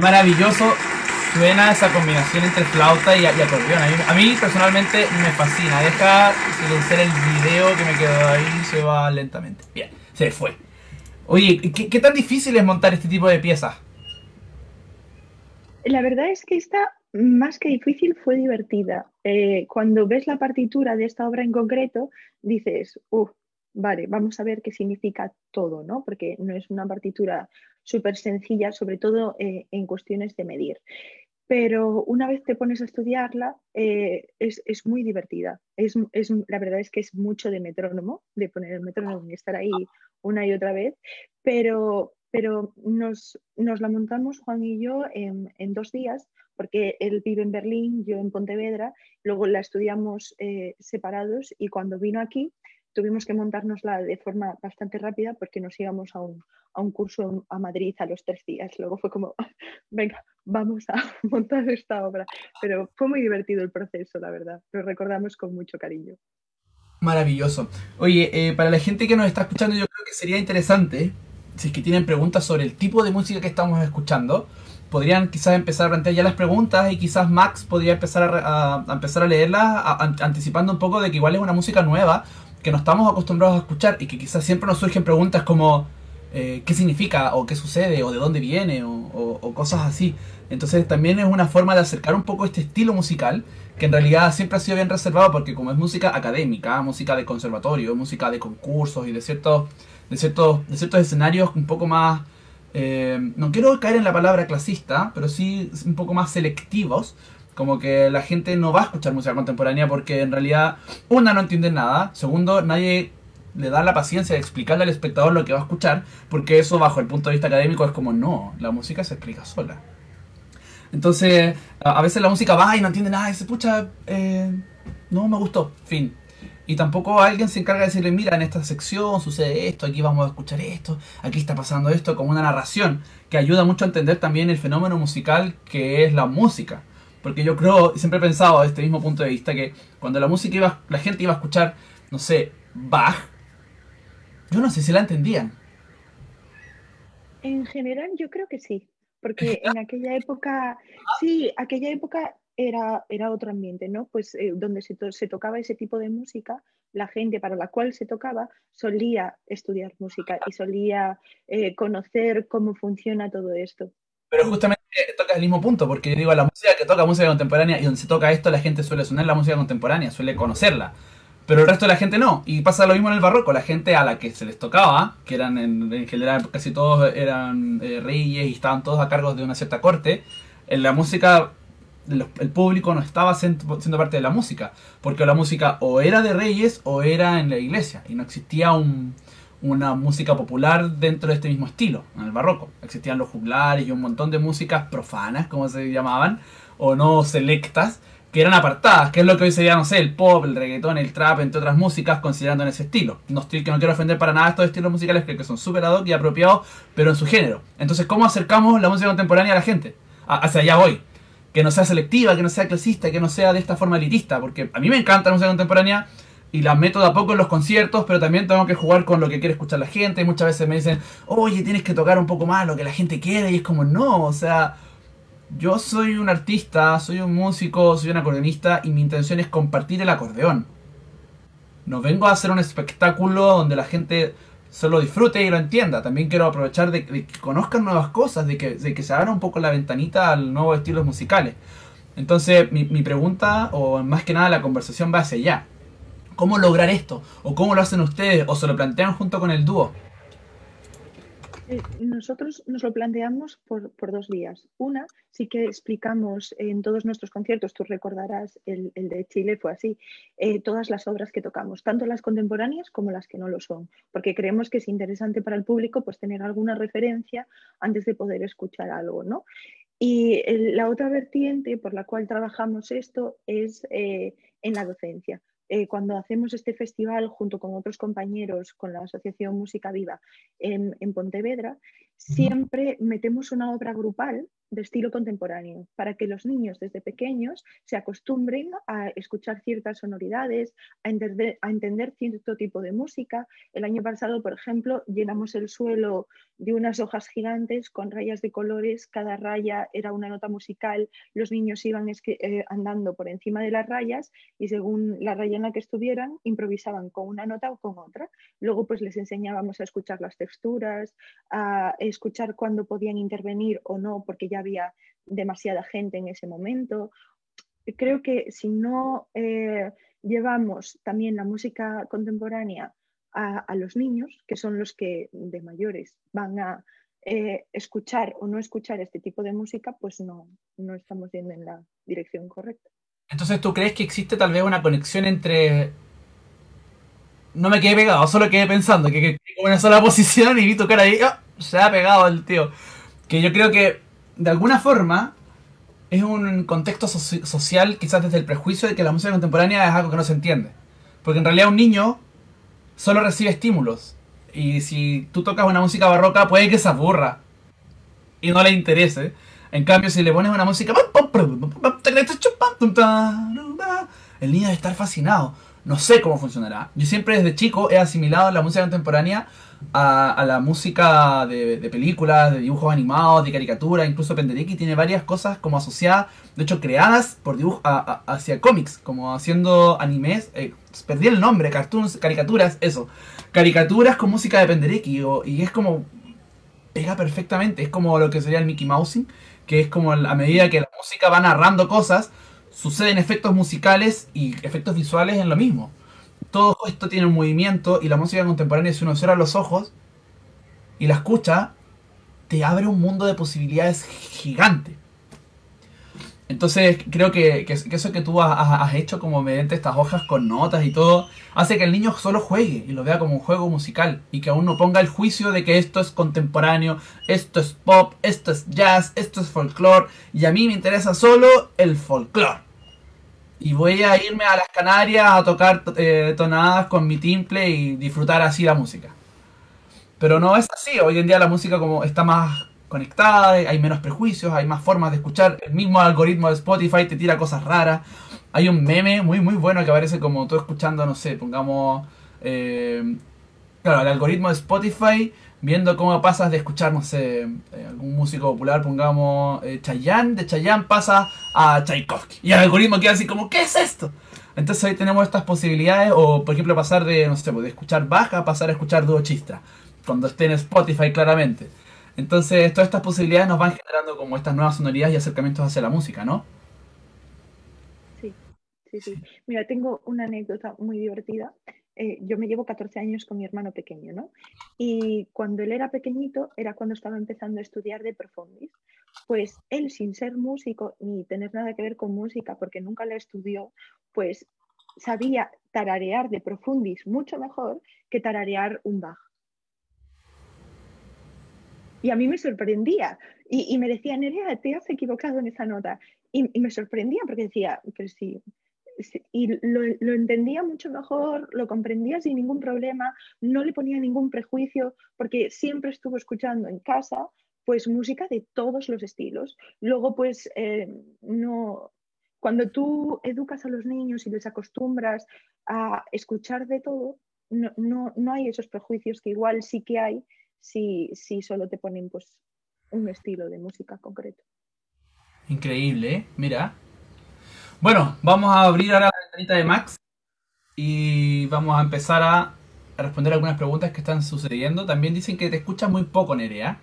Maravilloso suena esa combinación entre flauta y, acordeón. A mí, personalmente me fascina. Deja silenciar el video que me quedó ahí, se va lentamente. Bien, se fue. Oye, ¿qué, tan difícil es montar este tipo de piezas? La verdad es que esta, más que difícil, fue divertida. Eh, cuando ves la partitura de esta obra en concreto, dices, uff, vale, vamos a ver qué significa todo, ¿no? Porque no es una partitura súper sencilla, sobre todo eh, en cuestiones de medir. Pero una vez te pones a estudiarla, eh, es, muy divertida. Es, la verdad es que es mucho de metrónomo, de poner el metrónomo y estar ahí una y otra vez, pero, pero nos, la montamos Juan y yo en, dos días, porque él vive en Berlín, yo en Pontevedra, luego la estudiamos eh, separados y cuando vino aquí tuvimos que montárnosla de forma bastante rápida porque nos íbamos a un, a un curso a Madrid a los tres días. Luego fue como, venga, vamos a montar esta obra. Pero fue muy divertido el proceso, la verdad. Lo recordamos con mucho cariño. Maravilloso. Oye, eh, para la gente que nos está escuchando, yo creo que sería interesante, si es que tienen preguntas sobre el tipo de música que estamos escuchando, podrían quizás empezar a plantear ya las preguntas y quizás Max podría empezar a, empezar a leerlas anticipando un poco de que igual es una música nueva que no estamos acostumbrados a escuchar y que quizás siempre nos surgen preguntas como eh, qué significa o qué sucede o de dónde viene o, cosas así. Entonces también es una forma de acercar un poco este estilo musical que en realidad siempre ha sido bien reservado porque como es música académica, música de conservatorio, música de concursos y de ciertos, de ciertos, de ciertos escenarios un poco más, eh, no quiero caer en la palabra clasista, pero sí un poco más selectivos, como que la gente no va a escuchar música contemporánea porque en realidad, una, no entiende nada, segundo, nadie le da la paciencia de explicarle al espectador lo que va a escuchar, porque eso bajo el punto de vista académico es como, no, la música se explica sola. Entonces, a veces la música va y no entiende nada y se pucha, eh, no me gustó, fin. Y tampoco alguien se encarga de decirle, mira, en esta sección sucede esto, aquí vamos a escuchar esto, aquí está pasando esto, como una narración, que ayuda mucho a entender también el fenómeno musical que es la música. Porque yo creo, siempre he pensado desde este mismo punto de vista, que cuando la música iba, la gente iba a escuchar, no sé, Bach, yo no sé si la entendían. En general, yo creo que sí, porque en aquella época, sí, aquella época era, era otro ambiente, ¿no? Pues eh, donde se, se, tocaba ese tipo de música, la gente para la cual se tocaba solía estudiar música y solía eh, conocer cómo funciona todo esto. Pero justamente toca el mismo punto, porque digo, la música que toca música contemporánea y donde se toca esto, la gente suele sonar la música contemporánea, suele conocerla. Pero el resto de la gente no. Y pasa lo mismo en el barroco. La gente a la que se les tocaba, que eran en, general casi todos eran eh, reyes y estaban todos a cargo de una cierta corte, en la música el público no estaba siendo parte de la música. Porque la música o era de reyes o era en la iglesia. Y no existía un, una música popular dentro de este mismo estilo, en el barroco. Existían los juglares y un montón de músicas profanas, como se llamaban, o no selectas, que eran apartadas, que es lo que hoy sería, no sé, el pop, el reggaetón, el trap, entre otras músicas, considerando en ese estilo. No estoy, que no quiero ofender para nada estos estilos musicales que, son súper ad hoc y apropiados, pero en su género. Entonces, ¿cómo acercamos la música contemporánea a la gente? hacia allá voy. Que no sea selectiva, que no sea clasista, que no sea de esta forma elitista, porque a mí me encanta la música contemporánea, y la meto de a poco en los conciertos, pero también tengo que jugar con lo que quiere escuchar la gente. Muchas veces me dicen, oye, tienes que tocar un poco más lo que la gente quiere, y es como, no, o sea, yo soy un artista, soy un músico, soy un acordeonista, y mi intención es compartir el acordeón. No vengo a hacer un espectáculo donde la gente solo disfrute y lo entienda. También quiero aprovechar de, que conozcan nuevas cosas, de que, de que se abra un poco la ventanita al nuevo estilos musicales. Entonces, mi, mi pregunta, o más que nada la conversación va hacia allá ¿Cómo lograr esto? ¿O cómo lo hacen ustedes? ¿O se lo plantean junto con el dúo? Eh, nosotros nos lo planteamos por, dos vías. Una, sí que explicamos en todos nuestros conciertos, tú recordarás, el, de Chile fue así, eh, todas las obras que tocamos, tanto las contemporáneas como las que no lo son, porque creemos que es interesante para el público pues, tener alguna referencia antes de poder escuchar algo. ¿no? Y la otra vertiente por la cual trabajamos esto es eh, en la docencia. Eh, cuando hacemos este festival junto con otros compañeros, con la Asociación Música Viva en, Pontevedra, siempre metemos una obra grupal de estilo contemporáneo, para que los niños desde pequeños se acostumbren a escuchar ciertas sonoridades, a entender, a entender cierto tipo de música. El año pasado, por ejemplo, llenamos el suelo de unas hojas gigantes con rayas de colores, cada raya era una nota musical, los niños iban eh, andando por encima de las rayas y según la raya en la que estuvieran, improvisaban con una nota o con otra. Luego pues les enseñábamos a escuchar las texturas, a escuchar cuándo podían intervenir o no, porque ya había demasiada gente en ese momento. Creo que si no eh, llevamos también la música contemporánea a, los niños, que son los que de mayores van a eh, escuchar o no escuchar este tipo de música, pues no, no estamos yendo en la dirección correcta. Entonces, ¿tú crees que existe tal vez una conexión entre... No me quedé pegado, solo quedé pensando que, que, una sola posición y vi tu cara ahí, ¡oh! Se ha pegado el tío. Que yo creo que de alguna forma, es un contexto social, quizás desde el prejuicio de que la música contemporánea es algo que no se entiende. Porque en realidad un niño solo recibe estímulos. Y si tú tocas una música barroca, puede que se aburra y no le interese. En cambio, si le pones una música. El niño debe estar fascinado. No sé cómo funcionará. Yo siempre desde chico he asimilado la música contemporánea a, la música de, películas, de dibujos animados, de caricatura, incluso Penderecki tiene varias cosas como asociadas, de hecho creadas por dibujos hacia cómics, como haciendo animes, eh, perdí el nombre, cartoons, caricaturas, eso, caricaturas con música de Penderecki, y es como, pega perfectamente, es como lo que sería el Mickey Mousing, que es como a medida que la música va narrando cosas, suceden efectos musicales y efectos visuales en lo mismo todo esto tiene un movimiento y la música contemporánea, si uno cierra los ojos y la escucha, te abre un mundo de posibilidades gigante. Entonces creo que, eso que tú has, hecho como mediante estas hojas con notas y todo, hace que el niño solo juegue y lo vea como un juego musical y que aún no ponga el juicio de que esto es contemporáneo, esto es pop, esto es jazz, esto es folclore y a mí me interesa solo el folclore y voy a irme a las Canarias a tocar eh, tonadas con mi timple y disfrutar así la música. Pero no es así, hoy en día la música como está más conectada, hay menos prejuicios, hay más formas de escuchar, el mismo algoritmo de Spotify te tira cosas raras. Hay un meme muy muy bueno que aparece como tú escuchando, no sé, pongamos... Eh, claro, el algoritmo de Spotify viendo cómo pasas de escuchar, no sé, eh, algún músico popular, pongamos eh, Chayanne, de Chayanne pasa a Tchaikovsky. Y el algoritmo queda así como, ¿qué es esto? Entonces ahí tenemos estas posibilidades, o por ejemplo pasar de, no sé, de escuchar baja a pasar a escuchar dúo chistra, cuando esté en Spotify claramente. Entonces todas estas posibilidades nos van generando como estas nuevas sonoridades y acercamientos hacia la música, ¿no? Sí, sí, sí. Mira, tengo una anécdota muy divertida. Eh, yo me llevo 14 años con mi hermano pequeño, ¿no? Y cuando él era pequeñito, era cuando estaba empezando a estudiar de profundis. Pues él, sin ser músico ni tener nada que ver con música, porque nunca la estudió, pues sabía tararear de profundis mucho mejor que tararear un Bach. Y a mí me sorprendía. Y, me decía, Nerea, te has equivocado en esa nota. Y, y me sorprendía porque decía, pero sí, y lo, lo, entendía mucho mejor, lo comprendía sin ningún problema, no le ponía ningún prejuicio, porque siempre estuvo escuchando en casa pues música de todos los estilos. Luego pues eh, no, cuando tú educas a los niños y les acostumbras a escuchar de todo, no, no, no hay esos prejuicios que igual sí que hay si, si solo te ponen pues un estilo de música concreto. Increíble, ¿eh? mira, bueno, vamos a abrir ahora la ventanita de Max y vamos a empezar a responder algunas preguntas que están sucediendo. También dicen que te escuchas muy poco, Nerea.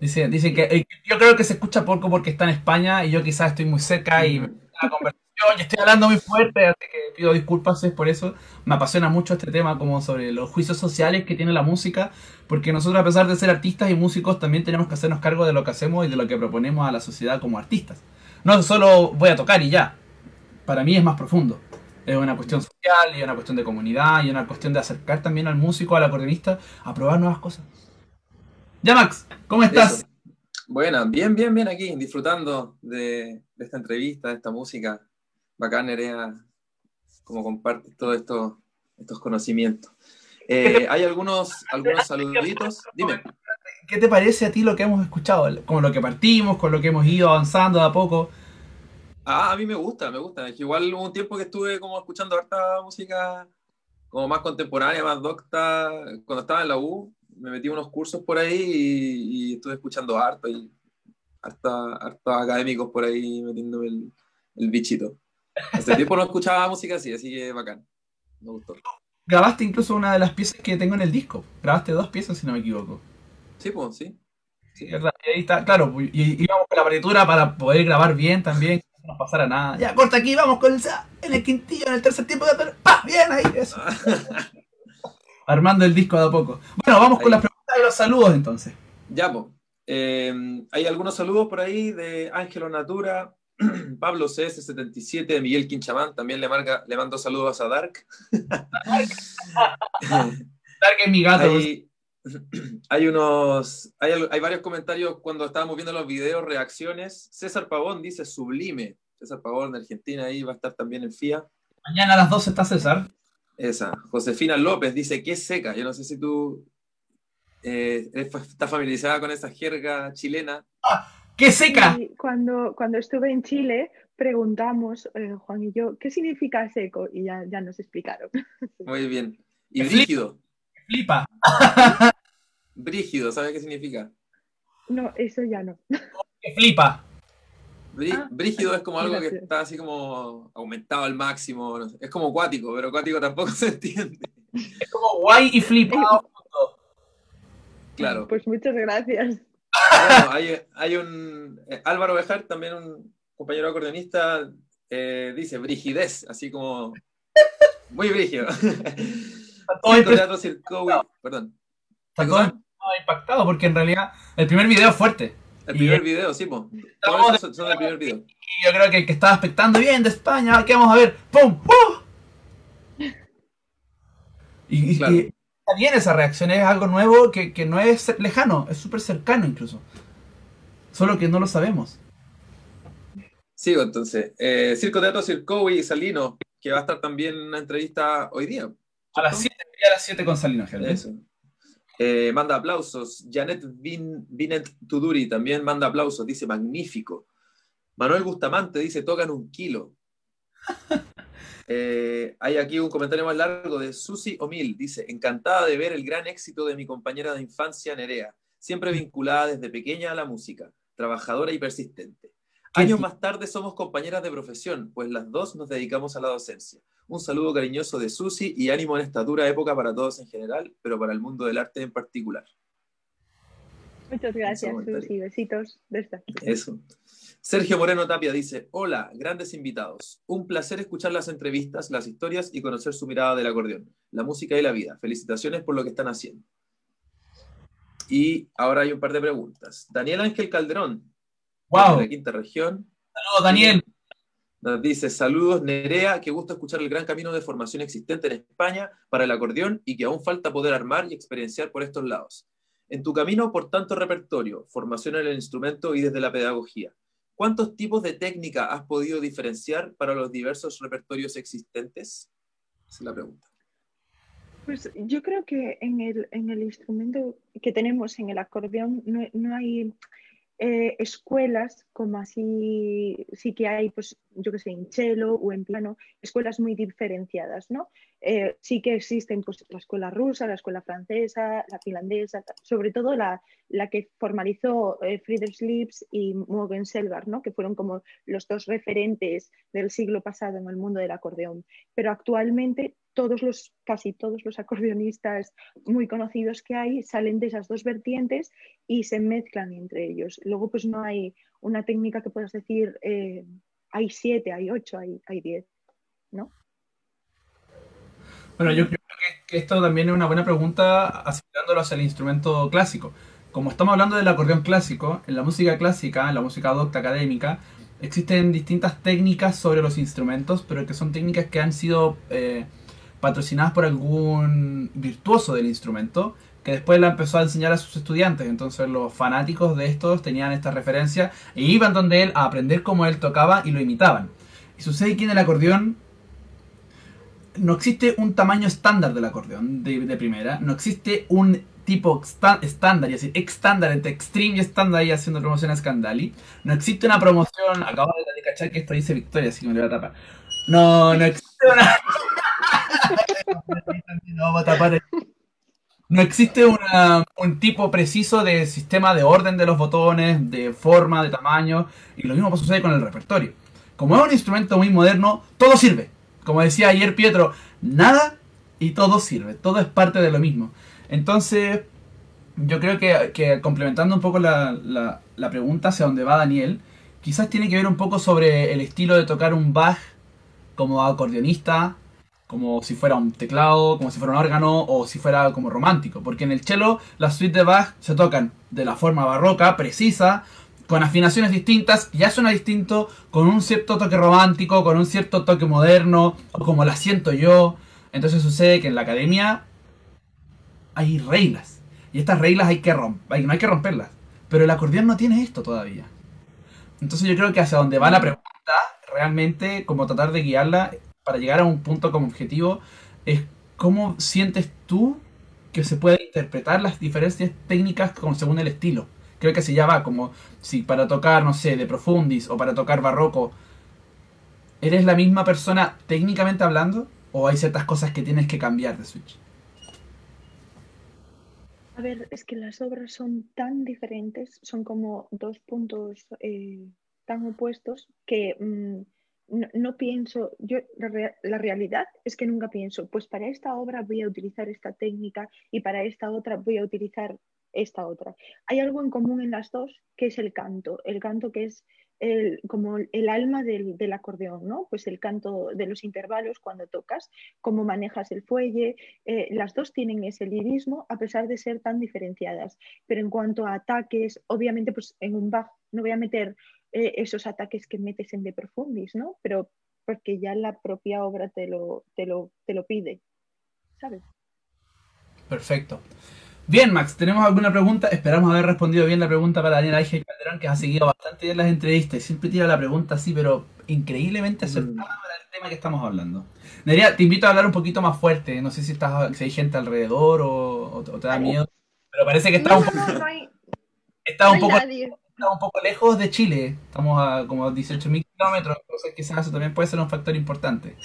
Dicen, dicen que eh, yo creo que se escucha poco porque está en España y yo quizás estoy muy cerca y la conversación y estoy hablando muy fuerte, así que pido disculpas por eso. Me apasiona mucho este tema como sobre los juicios sociales que tiene la música, porque nosotros a pesar de ser artistas y músicos también tenemos que hacernos cargo de lo que hacemos y de lo que proponemos a la sociedad como artistas. No solo voy a tocar y ya. Para mí es más profundo. Es una cuestión social y una cuestión de comunidad y una cuestión de acercar también al músico, al acordeonista, a probar nuevas cosas. Ya, Max, ¿cómo estás? Bueno, bien, bien, bien aquí, disfrutando de, esta entrevista, de esta música. Bacán, Nerea, como compartes todos esto, estos conocimientos. Eh, hay algunos, algunos saluditos. Dime. ¿Qué te parece a ti lo que hemos escuchado? Con lo que partimos, con lo que hemos ido avanzando de a poco. Ah, a mí me gusta, me gusta. Es que igual hubo un tiempo que estuve como escuchando harta música como más contemporánea, más docta. Cuando estaba en la U, me metí unos cursos por ahí y, estuve escuchando harto y harta, harto académicos por ahí metiéndome el, el bichito. Hace tiempo no escuchaba música así, así que bacán. Me gustó. Grabaste incluso una de las piezas que tengo en el disco. Grabaste dos piezas, si no me equivoco. Sí, pues, sí. Sí, verdad. Y ahí está, claro. Y íbamos con la partitura para poder grabar bien también, que no pasara nada. Ya, corta aquí, vamos con el en el quintillo, en el tercer tiempo. ¡Pah! Bien ahí, eso. Armando el disco de a poco. Bueno, vamos con las preguntas y los saludos entonces. Ya, pues. hay algunos saludos por ahí de Ángelo Natura, Pablo CS77, de Miguel Quinchamán, también le, marca, le mando saludos a Dark. Dark es mi gato. Hay, unos, hay, hay, varios comentarios cuando estábamos viendo los videos, reacciones. César Pavón dice sublime. César Pavón de Argentina ahí va a estar también en FIA. Mañana a las 12 está César. Esa. Josefina López dice que seca. Yo no sé si tú eh, estás familiarizada con esa jerga chilena. ¡Ah! ¡Qué seca! cuando, cuando estuve en Chile preguntamos, eh, Juan y yo, ¿qué significa seco? Y ya, ya nos explicaron. Muy bien. ¿Y brígido? Flipa. Brígido, ¿sabes qué significa? No, eso ya no. Que flipa. Ah, brígido es como algo que está así como aumentado al máximo. Es como acuático, pero acuático tampoco se entiende. Es como guay y flipado. Claro. Pues muchas gracias hay, un. Eh, Álvaro Bejar, también un compañero acordeonista, eh, dice brigidez, así como. Muy brígido. teatro perdón. Está todo impactado porque en realidad el primer video es fuerte. El primer video, sí, pues. Son, son el primer video. Y yo creo que el que estaba expectando bien de España, ¿qué vamos a ver? ¡Pum! Y, bien esa reacción, es algo nuevo que, no es lejano, es súper cercano incluso. Solo que no lo sabemos. Sigo entonces. Eh, Circo Teatro Circo y Salino, que va a estar también en una entrevista hoy día. A las 7 a las 7 con Salino, Eso. Eh, manda aplausos. Janet Binet Tuduri también manda aplausos. Dice magnífico. Manuel Bustamante dice tocan un kilo. Eh, hay aquí un comentario más largo de Susi Omil. Dice, encantada de ver el gran éxito de mi compañera de infancia Nerea, siempre vinculada desde pequeña a la música, trabajadora y persistente. Años más tarde somos compañeras de profesión, pues las dos nos dedicamos a la docencia. Un saludo cariñoso de Susi y ánimo en esta dura época para todos en general, pero para el mundo del arte en particular. Muchas gracias, Susi. Besitos. Eso. Sergio Moreno Tapia dice, hola, grandes invitados. Un placer escuchar las entrevistas, las historias y conocer su mirada del acordeón, la música y la vida. Felicitaciones por lo que están haciendo. Y ahora hay un par de preguntas. Daniel Ángel Calderón, wow. de la quinta región. Saludos, Daniel. Nos dice, saludos Nerea, qué gusto escuchar el gran camino de formación existente en España para el acordeón y que aún falta poder armar y experienciar por estos lados. En tu camino por tanto repertorio, formación en el instrumento y desde la pedagogía, ¿Cuántos tipos de técnica has podido diferenciar para los diversos repertorios existentes? Esa es la pregunta. Pues yo creo que en el, en el instrumento que tenemos, en el acordeón, no, no hay eh, escuelas como así sí que hay, pues yo que sé, en cello o en piano, escuelas muy diferenciadas, ¿no? Eh, sí que existen pues, la escuela rusa, la escuela francesa, la finlandesa, sobre todo la, que formalizó eh, Friedrich Lips y Morgan Selvar, ¿no? que fueron como los dos referentes del siglo pasado en el mundo del acordeón. Pero actualmente todos los, casi todos los acordeonistas muy conocidos que hay salen de esas dos vertientes y se mezclan entre ellos. Luego pues no hay una técnica que puedas decir eh, hay siete, hay ocho, hay, hay diez, ¿no? Bueno, yo creo que esto también es una buena pregunta asimilándolo hacia el instrumento clásico. Como estamos hablando del acordeón clásico, en la música clásica, en la música docta académica, existen distintas técnicas sobre los instrumentos, pero que son técnicas que han sido eh, patrocinadas por algún virtuoso del instrumento, que después la empezó a enseñar a sus estudiantes. Entonces los fanáticos de estos tenían esta referencia e iban donde él a aprender cómo él tocaba y lo imitaban. Y sucede que en el acordeón no existe un tamaño estándar del acordeón de, primera, no existe un tipo estándar, y así, estándar, entre extreme y estándar, y haciendo promoción a Scandali. No existe una promoción, acabo de cachar que esto dice Victoria, así que me lo voy a tapar. No, no existe una. no, a tapar. No existe un tipo preciso de sistema de orden de los botones, de forma, de tamaño, y lo mismo sucede con el repertorio. Como es un instrumento muy moderno, todo sirve. Como decía ayer Pietro, nada y todo sirve, todo es parte de lo mismo. Entonces, yo creo que, complementando un poco la, la, pregunta hacia donde va Daniel, quizás tiene que ver un poco sobre el estilo de tocar un Bach como acordeonista, como si fuera un teclado, como si fuera un órgano o si fuera como romántico. Porque en el cello las suites de Bach se tocan de la forma barroca, precisa, con afinaciones distintas, ya suena distinto, con un cierto toque romántico, con un cierto toque moderno, como la siento yo. Entonces sucede que en la academia hay reglas. Y estas reglas hay que romper, no hay que romperlas. Pero el acordeón no tiene esto todavía. Entonces yo creo que hacia donde va la pregunta, realmente, como tratar de guiarla para llegar a un punto como objetivo, es cómo sientes tú que se puede interpretar las diferencias técnicas según el estilo creo que si ya va como si para tocar, no sé, de profundis o para tocar barroco, ¿eres la misma persona técnicamente hablando? ¿O hay ciertas cosas que tienes que cambiar de Switch? A ver, es que las obras son tan diferentes, son como dos puntos eh, tan opuestos que mm, no, pienso, yo la, realidad es que nunca pienso, pues para esta obra voy a utilizar esta técnica y para esta otra voy a utilizar esta otra. Hay algo en común en las dos, que es el canto, el canto que es el, como el alma del, acordeón, ¿no? Pues el canto de los intervalos cuando tocas, cómo manejas el fuelle, eh, las dos tienen ese lirismo a pesar de ser tan diferenciadas. Pero en cuanto a ataques, obviamente pues en un Bach no voy a meter eh, esos ataques que metes en De Profundis, ¿no? Pero porque ya la propia obra te lo, te lo, te lo pide, ¿sabes? Perfecto. Bien, Max, ¿tenemos alguna pregunta? Esperamos haber respondido bien la pregunta para Daniel Aige Calderón, que ha seguido bastante bien las entrevistas y siempre tira la pregunta así, pero increíblemente acertada mm. para el tema que estamos hablando. Nerea, te invito a hablar un poquito más fuerte. No sé si, estás, si hay gente alrededor o, te da miedo, pero parece que está un poco. está un poco un poco lejos de Chile. Estamos a como 18.000 kilómetros, entonces quizás eso también puede ser un factor importante.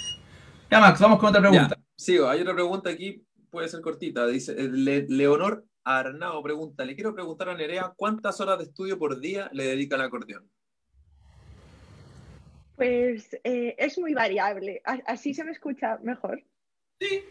Ya, Max, vamos con otra pregunta. sigo, hay otra pregunta aquí puede ser cortita. Dice, eh, Leonor Arnao pregunta, le quiero preguntar a Nerea, ¿cuántas horas de estudio por día le dedica al acordeón? Pues eh, es muy variable. Así se me escucha mejor. Sí.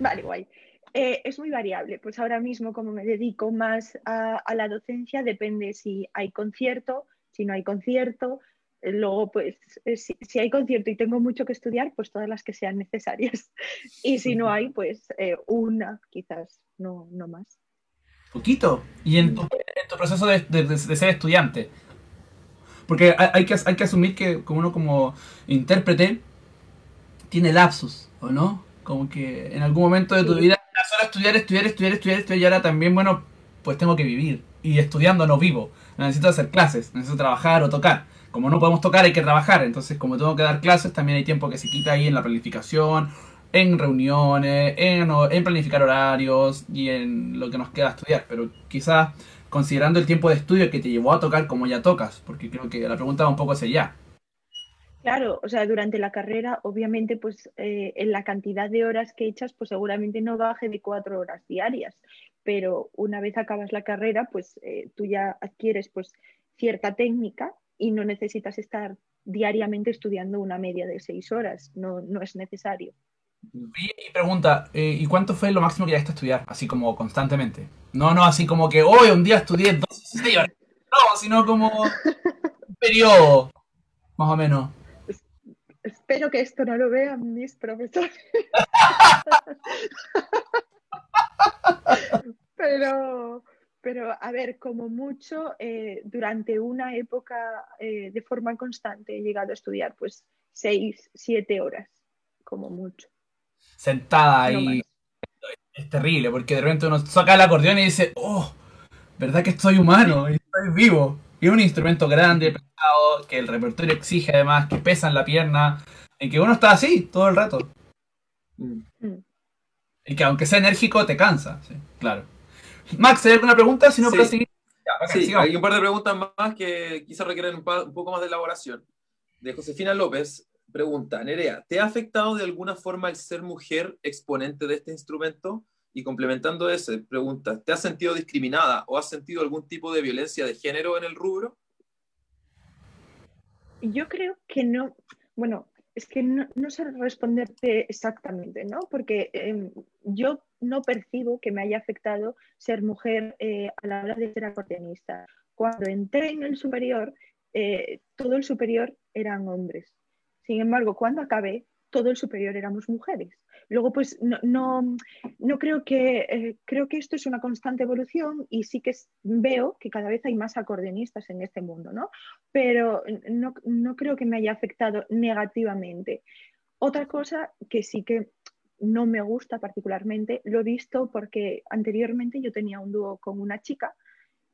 Vale, guay. Eh, es muy variable. Pues ahora mismo, como me dedico más a, la docencia, depende si hay concierto, si no hay concierto, Luego, pues, eh, si, hay concierto y tengo mucho que estudiar, pues todas las que sean necesarias. Y si no hay, pues eh, una, quizás, no, no más. Poquito. Y en tu, proceso de, ser estudiante. Porque hay, que, hay que asumir que como uno como intérprete tiene lapsus, ¿o no? Como que en algún momento de tu vida, solo estudiar, estudiar, estudiar, estudiar, estudiar, y ahora también, bueno, pues tengo que vivir. Y estudiando no vivo. Necesito hacer clases, necesito trabajar o tocar como no podemos tocar, hay que trabajar. Entonces, como tengo que dar clases, también hay tiempo que se quita ahí en la planificación, en reuniones, en, planificar horarios y en lo que nos queda estudiar. Pero quizás considerando el tiempo de estudio que te llevó a tocar como ya tocas, porque creo que la pregunta va un poco hacia allá. Claro, o sea, durante la carrera, obviamente, pues eh, en la cantidad de horas que echas, pues seguramente no baje de cuatro horas diarias, pero una vez acabas la carrera, pues eh, tú ya adquieres pues cierta técnica y no necesitas estar diariamente estudiando una media de seis horas, no, no es necesario. Y pregunta, eh, ¿y cuánto fue lo máximo que llegaste a estudiar? Así como constantemente. No, no, así como que hoy un día estudié 12 horas. No, sino como un periodo, más o menos. Espero que esto no lo vean mis profesores. Pero pero a ver, como mucho, eh, durante una época eh, de forma constante he llegado a estudiar pues seis, siete horas, como mucho. Sentada ahí. es terrible, porque de repente uno saca el acordeón y dice, oh, ¿verdad que estoy humano? Y estoy vivo. Y es un instrumento grande, pesado, que el repertorio exige además, que pesa en la pierna, en que uno está así todo el rato. Mm. Y que aunque sea enérgico, te cansa, sí, claro. Max, ¿hay alguna pregunta? Si no, Sí. para seguir. Sí, hay un par de preguntas más que quizás requieren un, pa- un poco más de elaboración. De Josefina López pregunta, Nerea, ¿te ha afectado de alguna forma el ser mujer exponente de este instrumento? Y complementando ese, pregunta, ¿te has sentido discriminada o has sentido algún tipo de violencia de género en el rubro? Yo creo que no, bueno, es que no, sé responderte exactamente, ¿no? Porque eh, yo no percibo que me haya afectado ser mujer eh, a la hora de ser acordeonista. Cuando entré en el superior, eh, todo el superior eran hombres. Sin embargo, cuando acabé, todo el superior éramos mujeres. Luego, pues no, no, no creo que eh, creo que esto es una constante evolución y sí que veo que cada vez hay más acordeonistas en este mundo, ¿no? Pero no, no creo que me haya afectado negativamente. Otra cosa que sí que no me gusta particularmente, lo he visto porque anteriormente yo tenía un dúo con una chica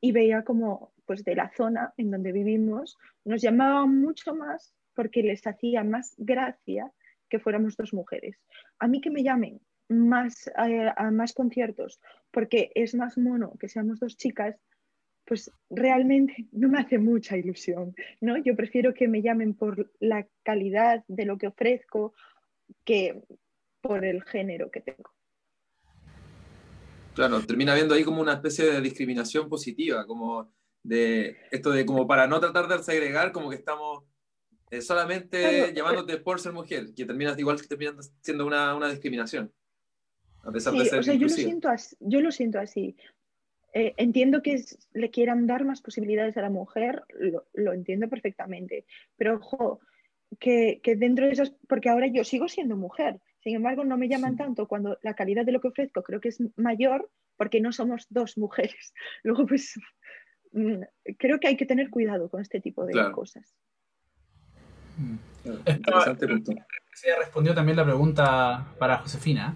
y veía como pues de la zona en donde vivimos nos llamaban mucho más porque les hacía más gracia que fuéramos dos mujeres. A mí que me llamen más eh, a más conciertos porque es más mono que seamos dos chicas, pues realmente no me hace mucha ilusión, ¿no? Yo prefiero que me llamen por la calidad de lo que ofrezco que por el género que tengo. Claro, termina habiendo ahí como una especie de discriminación positiva, como de esto de como para no tratar de segregar, como que estamos eh, solamente Claro, llamándote por ser mujer, que terminas igual que siendo una, una discriminación, a pesar de ser o sea, yo lo siento así. Yo lo siento así. Eh, entiendo que es- le quieran dar más posibilidades a la mujer, lo, lo entiendo perfectamente, pero ojo, que, que dentro de esas, porque ahora yo sigo siendo mujer, sin embargo no me llaman Sí. tanto cuando la calidad de lo que ofrezco creo que es mayor porque no somos dos mujeres. Luego, pues, mm, creo que hay que tener cuidado con este tipo de Claro. cosas. Esto- interesante punto. Se respondió también la pregunta para Josefina.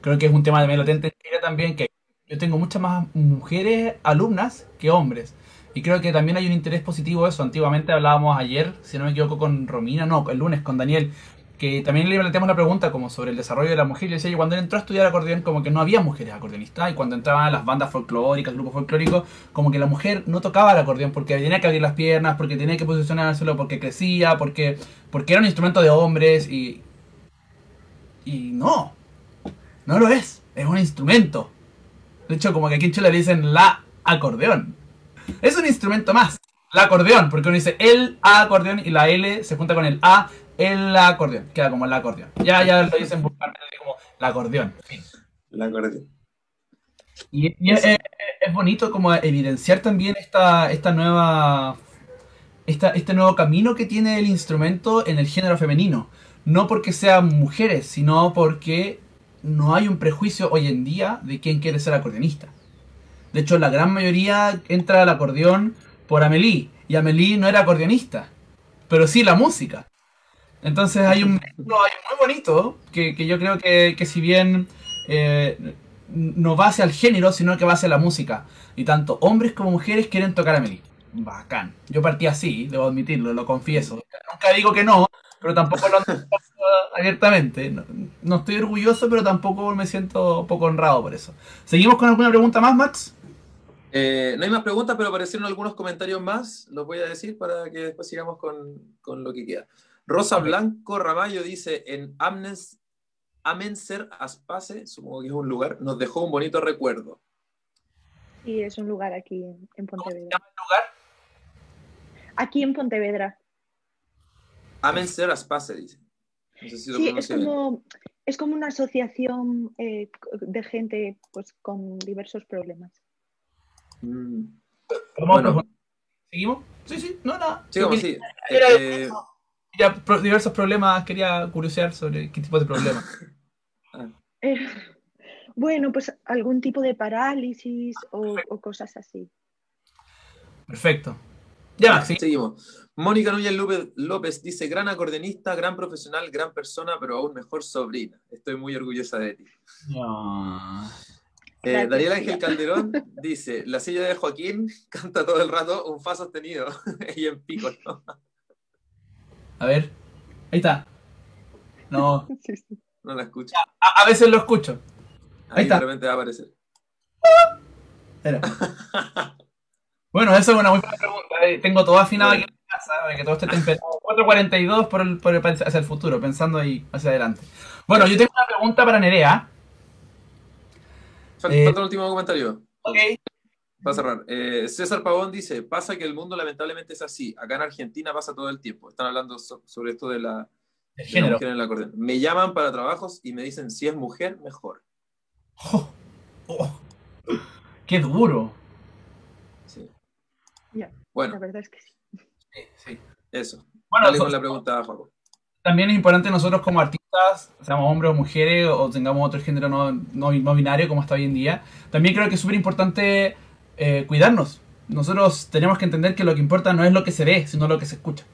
Creo que es un tema también latente en Chile también, que yo tengo muchas más mujeres alumnas que hombres. Y creo que también hay un interés positivo eso. Antiguamente hablábamos ayer, si no me equivoco, con Romina, no, el lunes con Daniel, que también le planteamos la pregunta como sobre el desarrollo de la mujer. Y yo decía que cuando él entró a estudiar acordeón, como que no había mujeres acordeonistas. Y cuando entraban las bandas folclóricas, grupos folclóricos, como que la mujer no tocaba el acordeón porque tenía que abrir las piernas, porque tenía que posicionárselo, porque crecía, porque, porque era un instrumento de hombres. Y, y no, no lo es, es un instrumento. De hecho, como que aquí en Chile le dicen la acordeón. Es un instrumento más, la acordeón, porque uno dice el acordeón y la L se junta con el A, el acordeón. Queda como el acordeón. Ya, ya lo dicen vulgarmente como la acordeón. en fin. La acordeón. Y, y es, es- es bonito como evidenciar también esta, esta nueva esta, este nuevo camino que tiene el instrumento en el género femenino. No porque sean mujeres, sino porque no hay un prejuicio hoy en día de quién quiere ser acordeonista. De hecho, la gran mayoría entra al acordeón por Amelie. Y Amelie no era acordeonista, pero sí la música. Entonces hay un vínculo ahí muy bonito que, que yo creo que, que si bien eh, no va hacia el género, sino que va hacia la música. Y tanto hombres como mujeres quieren tocar Amelie. Bacán. Yo partí así, debo admitirlo, lo confieso. Nunca digo que no, pero tampoco lo ando abiertamente. No, no estoy orgulloso, pero tampoco me siento poco honrado por eso. ¿Seguimos con alguna pregunta más, Max? Eh, no hay más preguntas, pero aparecieron algunos comentarios más, los voy a decir para que después sigamos con, con lo que queda. Rosa. Blanco Ramallo dice, en Amnes, Amenser Aspace, supongo que es un lugar, nos dejó un bonito recuerdo. Y es un lugar aquí en, en ¿Cómo se Pontevedra. llama el lugar? Aquí en Pontevedra. Amenser Aspace, dice. No sé si lo Sí, es como, es como una asociación eh, de gente pues, con diversos problemas. Mm. Bueno. ¿Seguimos? Sí, sí, no, nada. Sigamos, sí. Eh, pro- diversos problemas, quería curiosear sobre qué tipo de problemas. Eh, bueno, pues algún tipo de parálisis o, o cosas así. Perfecto. Ya, sí. Seguimos. Mónica Núñez López, López dice, gran acordeonista, gran profesional, gran persona, pero aún mejor sobrina. Estoy muy orgullosa de ti. No. Eh, Daniel. Ángel Calderón dice, la silla de Joaquín canta todo el rato un fa sostenido y en pico, ¿no? A ver. Ahí está. No. No la escucho. A, a veces lo escucho. Ahí está. de repente va a aparecer. Era. bueno, esa es una muy buena pregunta. Eh, tengo todo afinado aquí en casa, para que todo esté temperado. 4.42 por el, por el- hacia el futuro, pensando ahí hacia adelante. Bueno, yo tengo una pregunta para Nerea. Falta Eh, falta un último comentario. Ok. Para cerrar. Eh, César Pavón dice, pasa que el mundo lamentablemente es así. Acá en Argentina pasa todo el tiempo. Están hablando so- sobre esto de la, El de la género. mujer en el acordeón. Me llaman para trabajos y me dicen, si es mujer, mejor. Oh, oh, qué duro. Sí. Ya, La Bueno, verdad es que sí. Sí, sí. eso. Bueno, Dale con la pregunta, también es importante nosotros como artistas, seamos hombres o mujeres o tengamos otro género no, no, no binario como está hoy en día, también creo que es súper importante eh, cuidarnos. Nosotros tenemos que entender que lo que importa no es lo que se ve, sino lo que se escucha.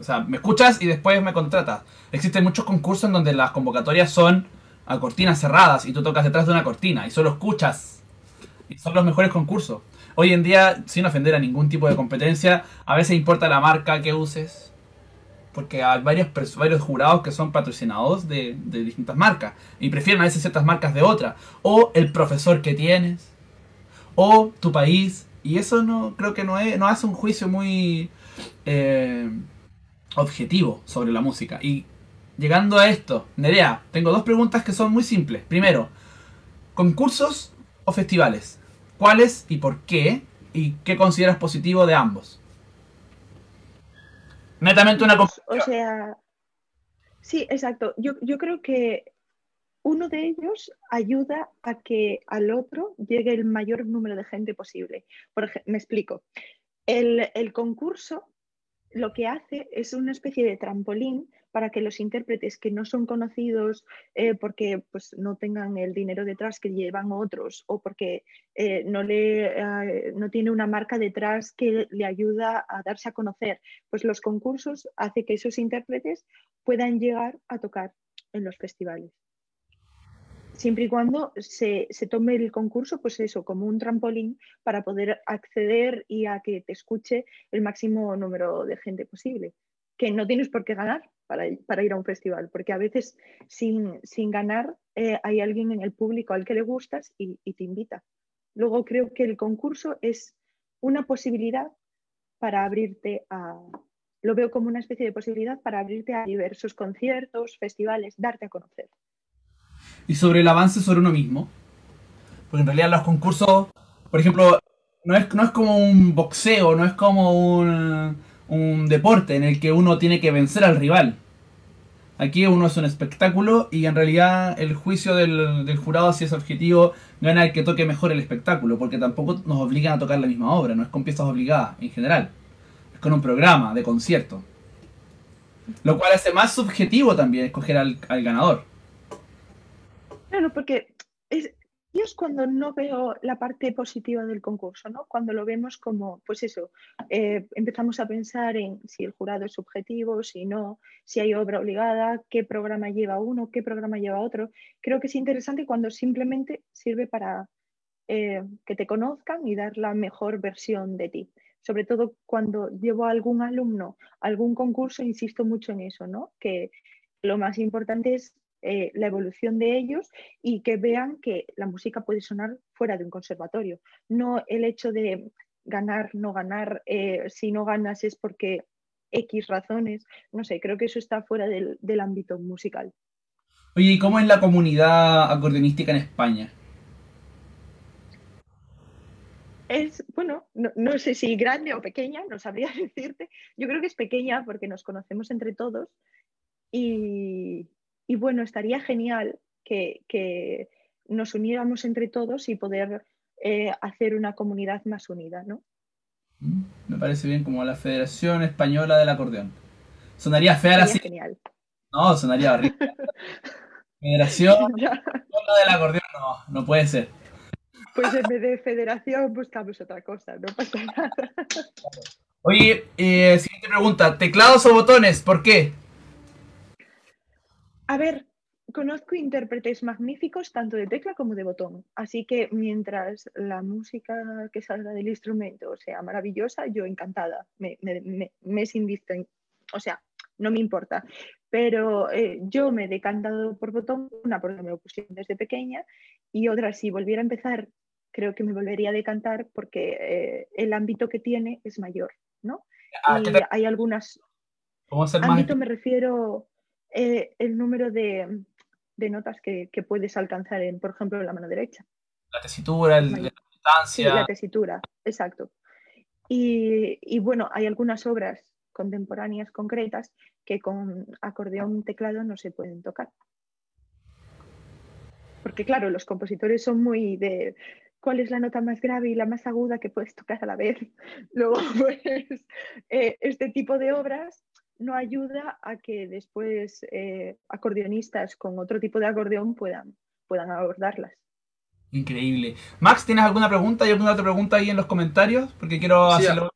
O sea, me escuchas y después me contratas. Existen muchos concursos en donde las convocatorias son a cortinas cerradas y tú tocas detrás de una cortina y solo escuchas. Y son los mejores concursos. Hoy en día, sin ofender a ningún tipo de competencia, a veces importa la marca que uses, porque hay varios, varios jurados que son patrocinados de, de distintas marcas y prefieren a veces ciertas marcas de otras, o el profesor que tienes, o tu país, y eso no creo que no, es, no hace un juicio muy eh, objetivo sobre la música. Y llegando a esto, Nerea, tengo dos preguntas que son muy simples. Primero, concursos o festivales, ¿cuáles y por qué? ¿Y qué consideras positivo de ambos? Netamente una O competición. sea, sí, exacto. Yo, yo creo que uno de ellos ayuda a que al otro llegue el mayor número de gente posible. Me explico. El, el concurso lo que hace es una especie de trampolín para que los intérpretes que no son conocidos eh, porque pues, no tengan el dinero detrás que llevan otros o porque eh, no, le, eh, no tiene una marca detrás que le ayuda a darse a conocer, pues los concursos hace que esos intérpretes puedan llegar a tocar en los festivales. Siempre y cuando se, tome el concurso, pues eso, como un trampolín para poder acceder y a que te escuche el máximo número de gente posible. Que no tienes por qué ganar para, ir a un festival, porque a veces sin, ganar eh, hay alguien en el público al que le gustas y te invita. Luego creo que el concurso es una posibilidad para abrirte a, lo veo como una especie de posibilidad para abrirte a diversos conciertos, festivales, darte a conocer. Y sobre el avance sobre uno mismo. Porque en realidad los concursos, por ejemplo, no es, no es como un boxeo, no es como un, un deporte en el que uno tiene que vencer al rival. Aquí uno es un espectáculo y en realidad el juicio del, del jurado si es objetivo gana el que toque mejor el espectáculo, porque tampoco nos obligan a tocar la misma obra, no es con piezas obligadas en general, es con un programa de concierto. Lo cual hace más subjetivo también escoger al, al ganador. Claro, porque es, yo es cuando no veo la parte positiva del concurso, ¿no? Cuando lo vemos como, pues eso, eh, empezamos a pensar en si el jurado es subjetivo, si no, si hay obra obligada, qué programa lleva uno, qué programa lleva otro. Creo que es interesante cuando simplemente sirve para eh, que te conozcan y dar la mejor versión de ti. Sobre todo cuando llevo a algún alumno algún concurso, insisto mucho en eso, ¿no? Que lo más importante es eh, la evolución de ellos y que vean que la música puede sonar fuera de un conservatorio. No el hecho de ganar, no ganar, eh, si no ganas es porque X razones, no sé, creo que eso está fuera del, del ámbito musical. Oye, ¿y cómo es la comunidad acordeonística en España? Es, bueno, no, no, sé si grande o pequeña, no sabría decirte. Yo creo que es pequeña porque nos conocemos entre todos y, y bueno, estaría genial que, que, nos uniéramos entre todos y poder eh, hacer una comunidad más unida, ¿no? Me parece bien como la Federación Española del Acordeón. Sonaría fea así. Genial. No, sonaría horrible. Federación Española del Acordeón, no, no puede ser. Pues en vez de federación buscamos otra cosa, no pasa nada. Oye, eh, siguiente pregunta, ¿teclados o botones? ¿Por qué? A ver, conozco intérpretes magníficos tanto de tecla como de botón, así que mientras la música que salga del instrumento sea maravillosa, yo encantada, me, me, me, me es indistinto, o sea, no me importa. Pero eh, yo me he decantado por botón, una porque me lo pusieron desde pequeña y otra si volviera a empezar creo que me volvería a decantar porque eh, el ámbito que tiene es mayor, ¿no? Ah, y ¿qué tal? hay algunas... ¿Cómo más Ámbito me refiero eh, el número de, de notas que, que puedes alcanzar en, por ejemplo, en la mano derecha. la tesitura, el- la Sí, distancia? la tesitura, exacto. Y, y, bueno, hay algunas obras contemporáneas concretas que con acordeón teclado no se pueden tocar. Porque claro, los compositores son muy de cuál es la nota más grave y la más aguda que puedes tocar a la vez. Luego, pues, eh, este tipo de obras no ayuda a que después eh, acordeonistas con otro tipo de acordeón puedan, puedan abordarlas. Increíble. Max, ¿tienes alguna pregunta? ¿Hay alguna otra pregunta ahí en los comentarios? Porque quiero Sí, hacerlo.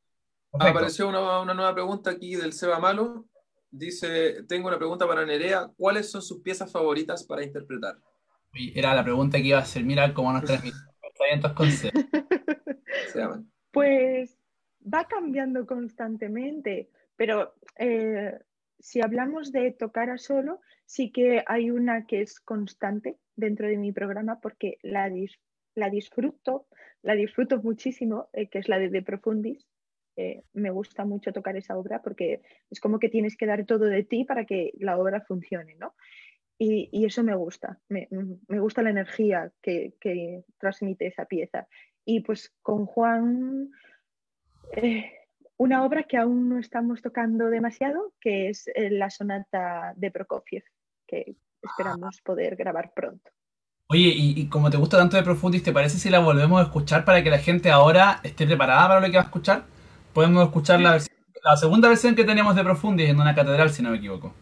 Perfecto. Apareció una, una nueva pregunta aquí del Seba Malo. Dice, tengo una pregunta para Nerea. ¿Cuáles son sus piezas favoritas para interpretar? Era la pregunta que iba a hacer. Mira cómo nos llaman. Pues va cambiando constantemente, pero eh, si hablamos de tocar a solo, sí que hay una que es constante dentro de mi programa porque la, la disfruto, la disfruto muchísimo, eh, que es la de De Profundis. Eh, me gusta mucho tocar esa obra porque es como que tienes que dar todo de ti para que la obra funcione, ¿no? Y, y eso me gusta, me, me gusta la energía que, que transmite esa pieza. Y pues con Juan, una obra que aún no estamos tocando demasiado, que es eh, la sonata de Prokofiev, que esperamos poder grabar pronto. Oye, y, y como te gusta tanto de Profundis, ¿te parece si la volvemos a escuchar para que la gente ahora esté preparada para lo que va a escuchar? Podemos escuchar la, versión- la segunda versión que tenemos de Profundis en una catedral, si no me equivoco.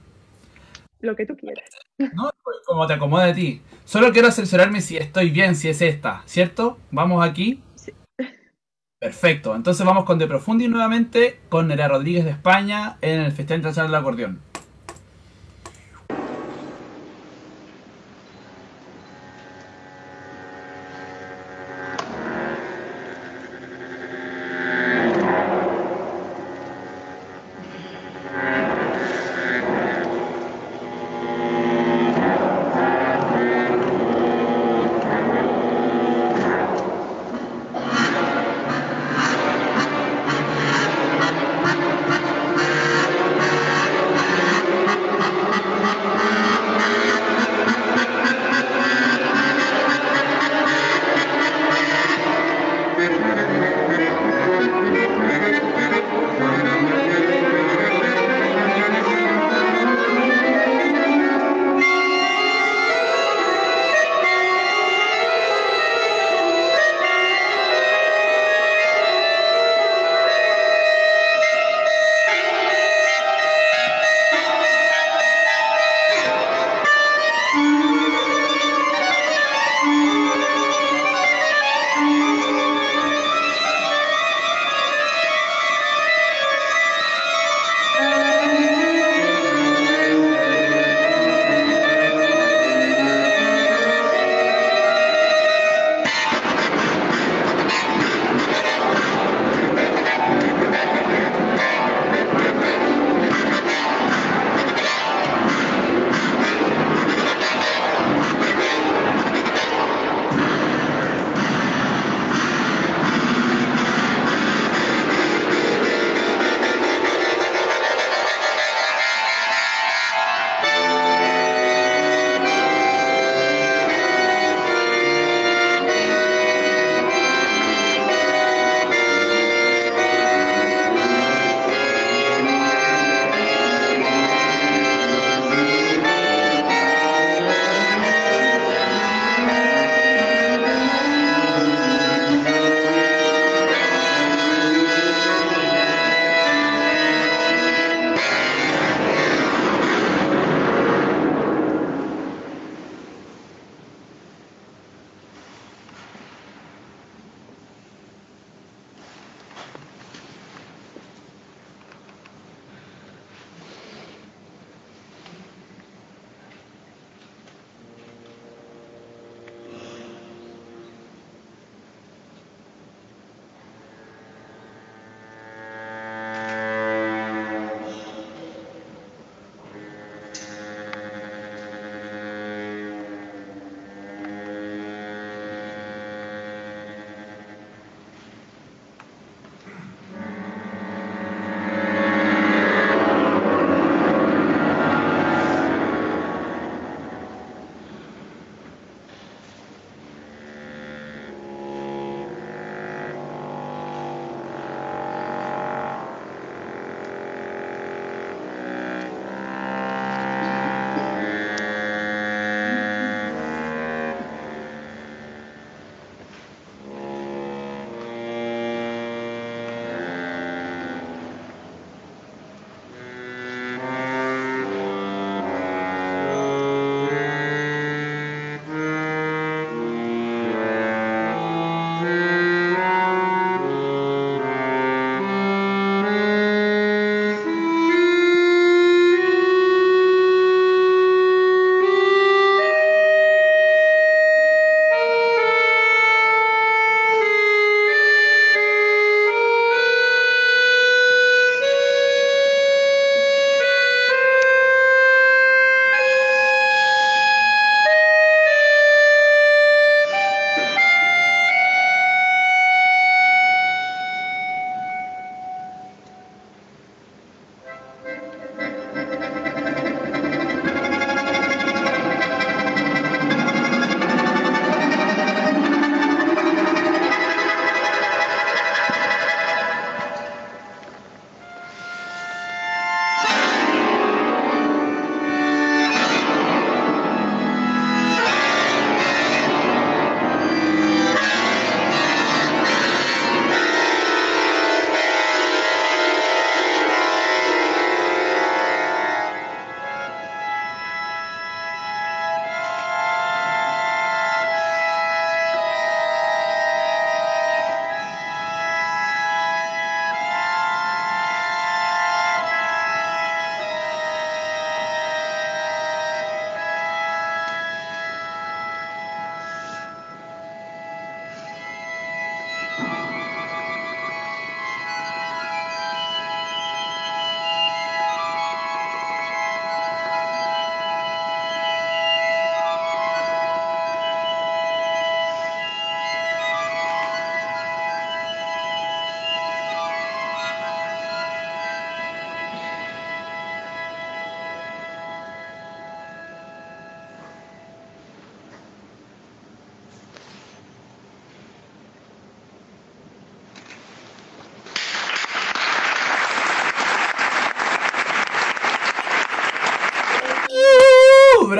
Lo que tú quieras. ¿No? Como te acomoda a ti. Solo quiero asesorarme si estoy bien, si es esta, ¿cierto? Vamos aquí. Perfecto. Entonces vamos con De Profundis nuevamente, con Nerea Rodríguez de España en el Festival Internacional del Acordeón.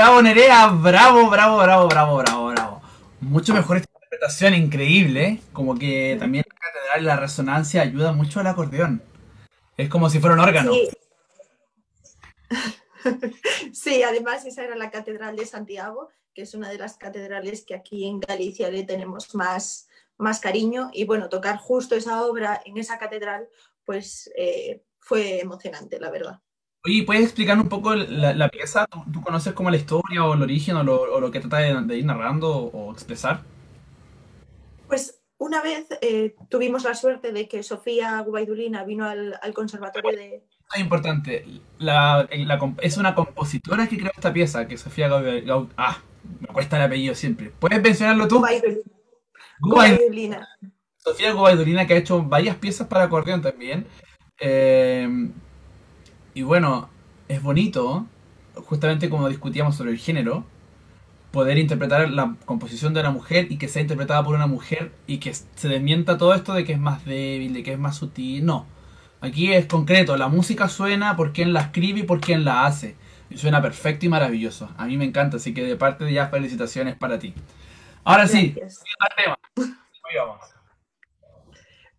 Bravo Nerea, bravo, bravo, bravo, bravo, bravo, bravo. Mucho mejor esta interpretación, increíble. ¿eh? Como que también la catedral y la resonancia ayuda mucho al acordeón. Es como si fuera un órgano. Sí. sí, además esa era la Catedral de Santiago, que es una de las catedrales que aquí en Galicia le tenemos más, más cariño. Y bueno, tocar justo esa obra en esa catedral, pues eh, fue emocionante, la verdad. Oye, ¿puedes explicar un poco la, la pieza? ¿Tú, tú conoces como la historia o el origen o lo, o lo que trata de, de ir narrando o expresar? Pues una vez eh, tuvimos la suerte de que Sofía Gubaidulina vino al, al conservatorio de... Es importante, la, la comp- es una compositora que creó esta pieza, que Sofía Gau- Gau- Ah, me cuesta el apellido siempre. ¿Puedes mencionarlo tú? Gubaidulina. Gubaid- Gubaidulina. Sofía Gubaidulina, que ha hecho varias piezas para acordeón también. Eh, y bueno, es bonito, justamente como discutíamos sobre el género, poder interpretar la composición de una mujer y que sea interpretada por una mujer y que se desmienta todo esto de que es más débil, de que es más sutil. No, aquí es concreto, la música suena por quien la escribe y por quien la hace. Y suena perfecto y maravilloso. A mí me encanta, así que de parte de ya felicitaciones para ti. Ahora sí, Gracias. tema.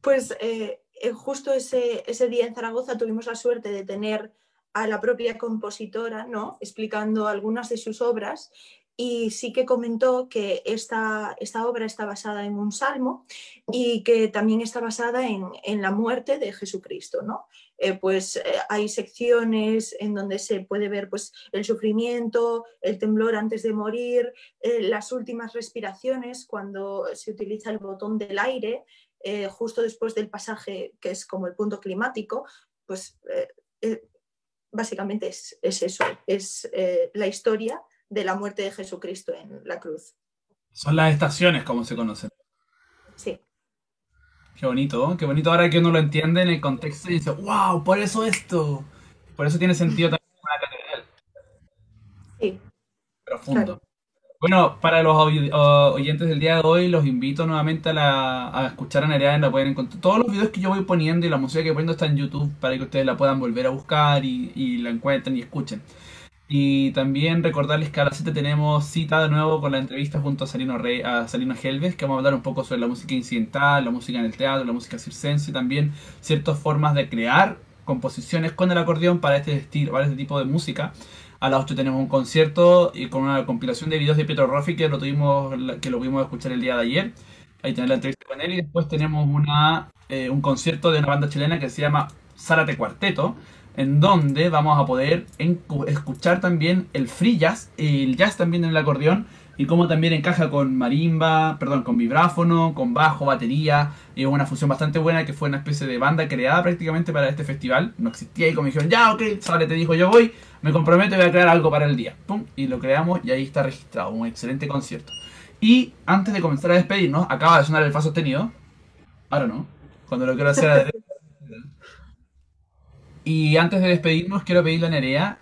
Pues eh, justo ese, ese día en Zaragoza tuvimos la suerte de tener a la propia compositora, ¿no? Explicando algunas de sus obras y sí que comentó que esta, esta obra está basada en un salmo y que también está basada en, en la muerte de Jesucristo, ¿no? Eh, pues eh, hay secciones en donde se puede ver pues, el sufrimiento, el temblor antes de morir, eh, las últimas respiraciones cuando se utiliza el botón del aire, eh, justo después del pasaje que es como el punto climático, pues eh, eh, básicamente es, es eso, es la historia de la muerte de Jesucristo en la cruz. Son las estaciones, como se conocen. Sí, Qué bonito, qué bonito ahora que uno lo entiende en el contexto y dice, wow, por eso esto. Por eso tiene sentido también una catedral sí, profundo. Claro. Bueno, para los o- oyentes del día de hoy, los invito nuevamente a, la, a escuchar a Nerea, la pueden encontrar. Todos los videos que yo voy poniendo y la música que poniendo está en YouTube para que ustedes la puedan volver a buscar y, y la encuentren y escuchen. Y también recordarles que a las 7 tenemos cita de nuevo con la entrevista junto a Salino, Rey, a Salino Helves, que vamos a hablar un poco sobre la música incidental, la música en el teatro, la música circense y también ciertas formas de crear composiciones con el acordeón para este estilo, para este tipo de música. A las 8 tenemos un concierto y con una compilación de videos de Pietro Roffi que lo tuvimos, que lo pudimos escuchar el día de ayer. Ahí tenemos la entrevista con él y después tenemos una, eh, un concierto de una banda chilena que se llama Zárate Cuarteto, en donde vamos a poder escuchar también el free jazz, el jazz también en el acordeón y cómo también encaja con marimba, perdón, con vibráfono, con bajo, batería, y una fusión bastante buena que fue una especie de banda creada prácticamente para este festival. No existía y como dijeron, ya, ok, Sale te dijo, yo voy, me comprometo y voy a crear algo para el día. Pum, y lo creamos y ahí está registrado, un excelente concierto. Y antes de comenzar a despedirnos, acaba de sonar el fa sostenido. Ahora no, cuando lo quiero hacer a la derecha. Y antes de despedirnos, quiero pedirle a Nerea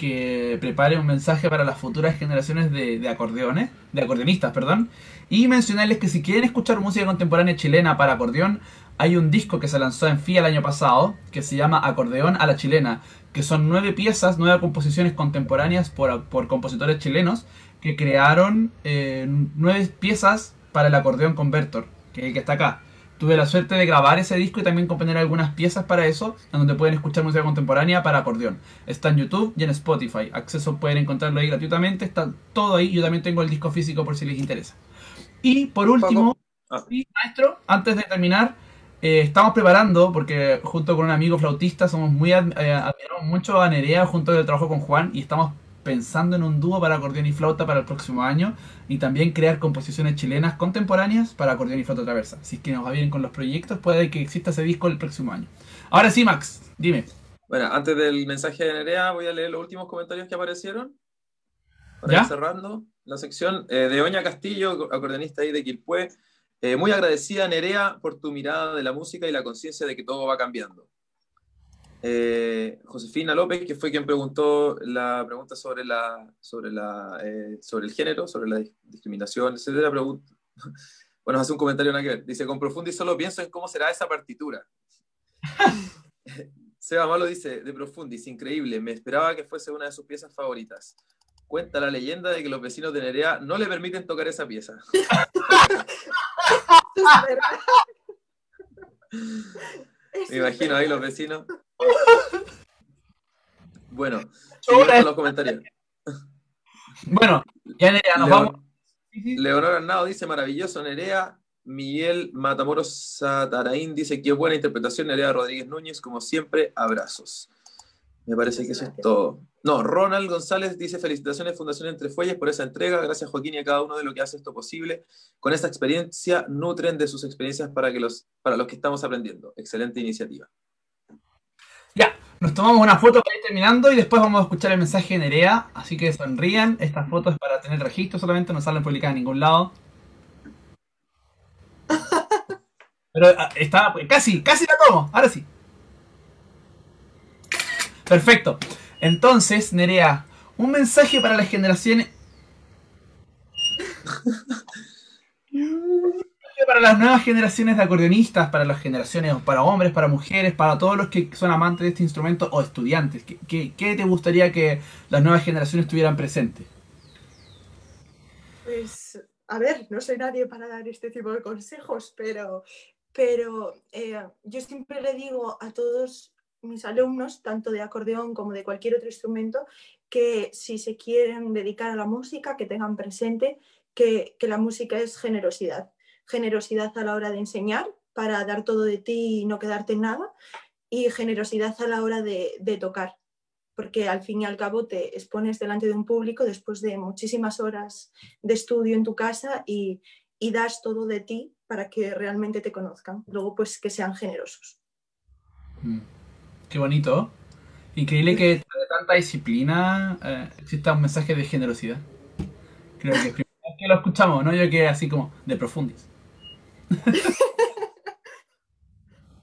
que prepare un mensaje para las futuras generaciones de, de acordeones, de acordeonistas, perdón, y mencionarles que si quieren escuchar música contemporánea chilena para acordeón, hay un disco que se lanzó en FIA el año pasado, que se llama Acordeón a la Chilena, que son nueve piezas, nueve composiciones contemporáneas por, compositores chilenos, que crearon eh, nueve piezas para el acordeón convertor, que que está acá. Tuve la suerte de grabar ese disco y también componer algunas piezas para eso, en donde pueden escuchar música contemporánea para acordeón. Está en YouTube y en Spotify. Acceso pueden encontrarlo ahí gratuitamente, está todo ahí. Yo también tengo el disco físico por si les interesa. Y por último, Ah. sí, maestro, antes de terminar, eh, estamos preparando, porque junto con un amigo flautista somos muy eh, admiramos mucho a Nerea junto del trabajo con Juan y estamos pensando en un dúo para acordeón y flauta para el próximo año y también crear composiciones chilenas contemporáneas para acordeón y flauta traversa. Si es que nos va bien con los proyectos, puede que exista ese disco el próximo año. Ahora sí, Max, dime. Bueno, antes del mensaje de Nerea, voy a leer los últimos comentarios que aparecieron. Para ¿Ya? ir cerrando la sección. Eh, de Oña Castillo, acordeonista ahí de Quilpué. Eh, muy agradecida, Nerea, por tu mirada de la música y la conciencia de que todo va cambiando. Eh, Josefina López, que fue quien preguntó la pregunta sobre, la, sobre, la, eh, sobre el género, sobre la dis- discriminación, etcétera, pregunta. Bueno, hace un comentario nada que ver. Dice, con Profundi solo pienso en cómo será esa partitura. Seba Malo dice, de Profundis, increíble, me esperaba que fuese una de sus piezas favoritas. Cuenta la leyenda de que los vecinos de Nerea no le permiten tocar esa pieza. Me imagino ahí los vecinos. Bueno, siguiendo los comentarios. Bueno, ya Nerea, nos vamos. Leonor Arnao dice maravilloso Nerea. Miguel Matamoros Sataraín dice qué buena interpretación Nerea Rodríguez Núñez, como siempre, abrazos. Me parece que eso es todo. No, Ronald González dice felicitaciones Fundación Entre Fuelles por esa entrega. Gracias Joaquín y a cada uno de lo que hace esto posible. Con esta experiencia, nutren de sus experiencias para, que los, para los que estamos aprendiendo. Excelente iniciativa. Nos tomamos una foto para ir terminando y después vamos a escuchar el mensaje de Nerea. Así que sonrían. Estas fotos para tener registro solamente, no salen publicadas en ningún lado. Pero ah, está casi, casi la tomo. Ahora sí. Perfecto. Entonces, Nerea, un mensaje para las generaciones. para las nuevas generaciones de acordeonistas, para las generaciones, para hombres, para mujeres, para todos los que son amantes de este instrumento o estudiantes. ¿Qué, te gustaría que las nuevas generaciones tuvieran presente? Pues, a ver, no soy nadie para dar este tipo de consejos, pero, pero eh, yo siempre le digo a todos mis alumnos, tanto de acordeón como de cualquier otro instrumento, que si se quieren dedicar a la música, que tengan presente que, la música es generosidad. Generosidad a la hora de enseñar para dar todo de ti y no quedarte en nada, y generosidad a la hora de, tocar, porque al fin y al cabo te expones delante de un público después de muchísimas horas de estudio en tu casa y, das todo de ti para que realmente te conozcan. Luego, pues que sean generosos. Mm. Qué bonito. Increíble que de tanta disciplina eh, exista un mensaje de generosidad. Creo que es primera vez que lo escuchamos, ¿no? Yo que así como de profundis.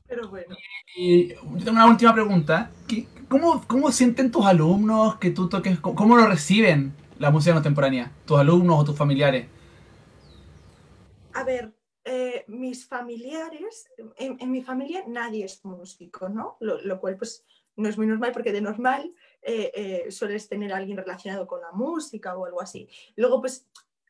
Pero bueno. Y, tengo una última pregunta. ¿Cómo, ¿Cómo sienten tus alumnos que tú toques? ¿Cómo lo reciben la música contemporánea? ¿Tus alumnos o tus familiares? A ver, eh, mis familiares, en, mi familia nadie es músico, ¿no? Lo, cual pues no es muy normal porque de normal eh, eh, sueles tener a alguien relacionado con la música o algo así. Luego pues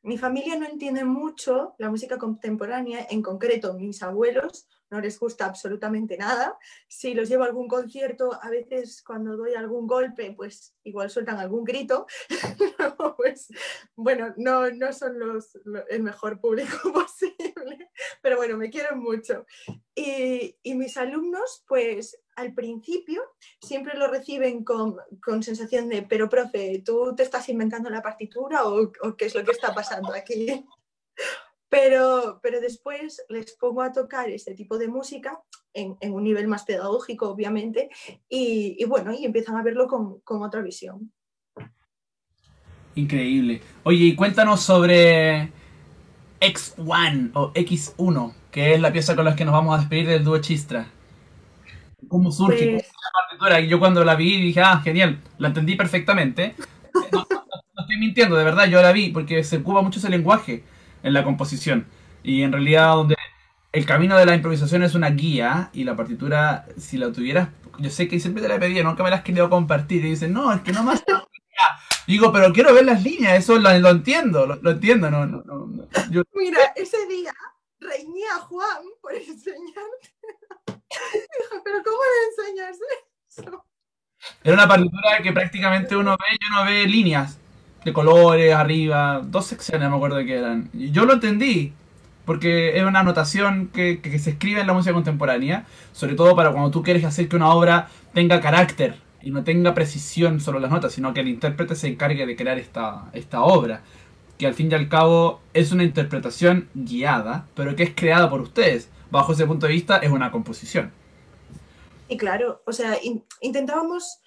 mi familia no entiende mucho la música contemporánea, en concreto mis abuelos no les gusta absolutamente nada. Si los llevo a algún concierto, a veces cuando doy algún golpe, pues igual sueltan algún grito. pues, bueno, no, no son los, el mejor público posible, pero bueno, me quieren mucho. Y, y mis alumnos, pues al principio siempre lo reciben con, con, sensación de, pero profe, ¿tú te estás inventando la partitura o, qué es lo que está pasando aquí? Pero, pero después les pongo a tocar este tipo de música en, un nivel más pedagógico, obviamente, y, bueno, y empiezan a verlo con, otra visión. Increíble. Oye, y cuéntanos sobre X1 o X1, que es la pieza con la que nos vamos a despedir del dúo Chistra. ¿Cómo surge? Pues partitura? Yo cuando la vi dije, ah, genial, la entendí perfectamente. No, no, estoy mintiendo, de verdad, yo la vi porque se ocupa mucho ese lenguaje en la composición. Y en realidad donde el camino de la improvisación es una guía y la partitura, si la tuvieras, yo sé que siempre te la pedía, nunca me la has querido compartir. Y dicen, no, es que no más... Digo, pero quiero ver las líneas, eso lo, entiendo, lo, entiendo. No, no, Mira, ese día reñía a Juan por enseñarte. Pero ¿cómo le enseñas eso? Era una partitura que prácticamente uno ve, yo no ve líneas de colores arriba, dos secciones me acuerdo que eran. Yo lo entendí, porque es una anotación que, se escribe en la música contemporánea, sobre todo para cuando tú quieres hacer que una obra tenga carácter y no tenga precisión sobre las notas, sino que el intérprete se encargue de crear esta, esta obra, que al fin y al cabo es una interpretación guiada, pero que es creada por ustedes. Bajo ese punto de vista es una composición. Y claro, o sea, intentábamos...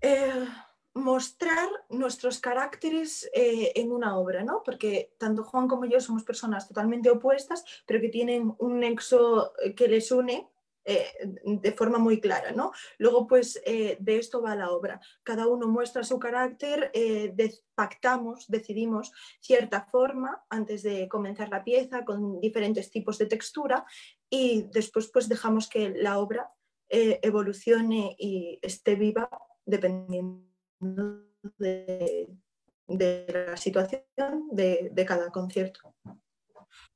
Eh, mostrar nuestros caracteres eh, en una obra, ¿no? Porque tanto Juan como yo somos personas totalmente opuestas, pero que tienen un nexo eh, que les une eh, de forma muy clara, ¿no? Luego, pues, de esto va la obra. Cada uno muestra su carácter, pactamos, decidimos cierta forma antes de comenzar la pieza con diferentes tipos de textura y después, pues, dejamos que la obra evolucione y esté viva dependiendo de, de la situación de, de cada concierto.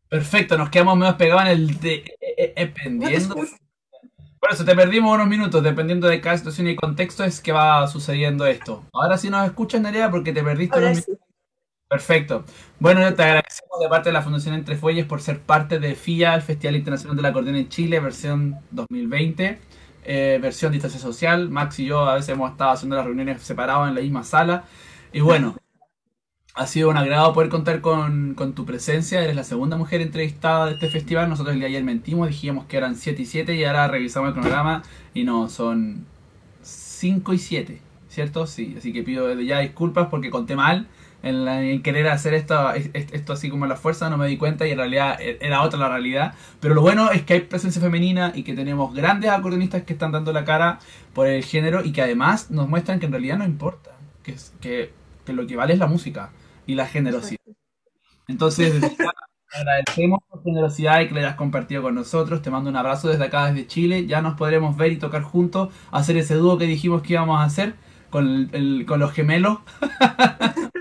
Perfecto, nos quedamos medio pegados en el de, eh, dependiendo. Por eso te perdimos unos minutos, dependiendo de cada situación y contexto es que va sucediendo esto. Ahora sí nos escuchas, Nerea, porque te perdiste Ahora unos sí. Perfecto. Bueno, te agradecemos de parte de la Fundación Entre Fuelles por ser parte de FIA, el Festival Internacional del Acordeón en Chile, versión 2020, eh, versión distancia social. Max y yo a veces hemos estado haciendo las reuniones separados en la misma sala. Y bueno, ha sido un agrado poder contar con, con tu presencia. Eres la segunda mujer entrevistada de este festival. Nosotros el día de ayer mentimos, dijimos que eran 7 y 7 y ahora revisamos el cronograma y no, son 5 y 7, ¿cierto? Sí, así que pido ya disculpas porque conté mal en, la- en querer hacer esto, es- es- esto así como la fuerza, no me di cuenta y en realidad e- era otra la realidad. Pero lo bueno es que hay presencia femenina y que tenemos grandes acordeonistas que están dando la cara por el género y que además nos muestran que en realidad no importa, que, que lo que vale es la música y la generosidad. Entonces, agradecemos tu generosidad y que le hayas compartido con nosotros. Te mando un abrazo desde acá, desde Chile. Ya nos podremos ver y tocar juntos, hacer ese dúo que dijimos que íbamos a hacer con, el- con los gemelos.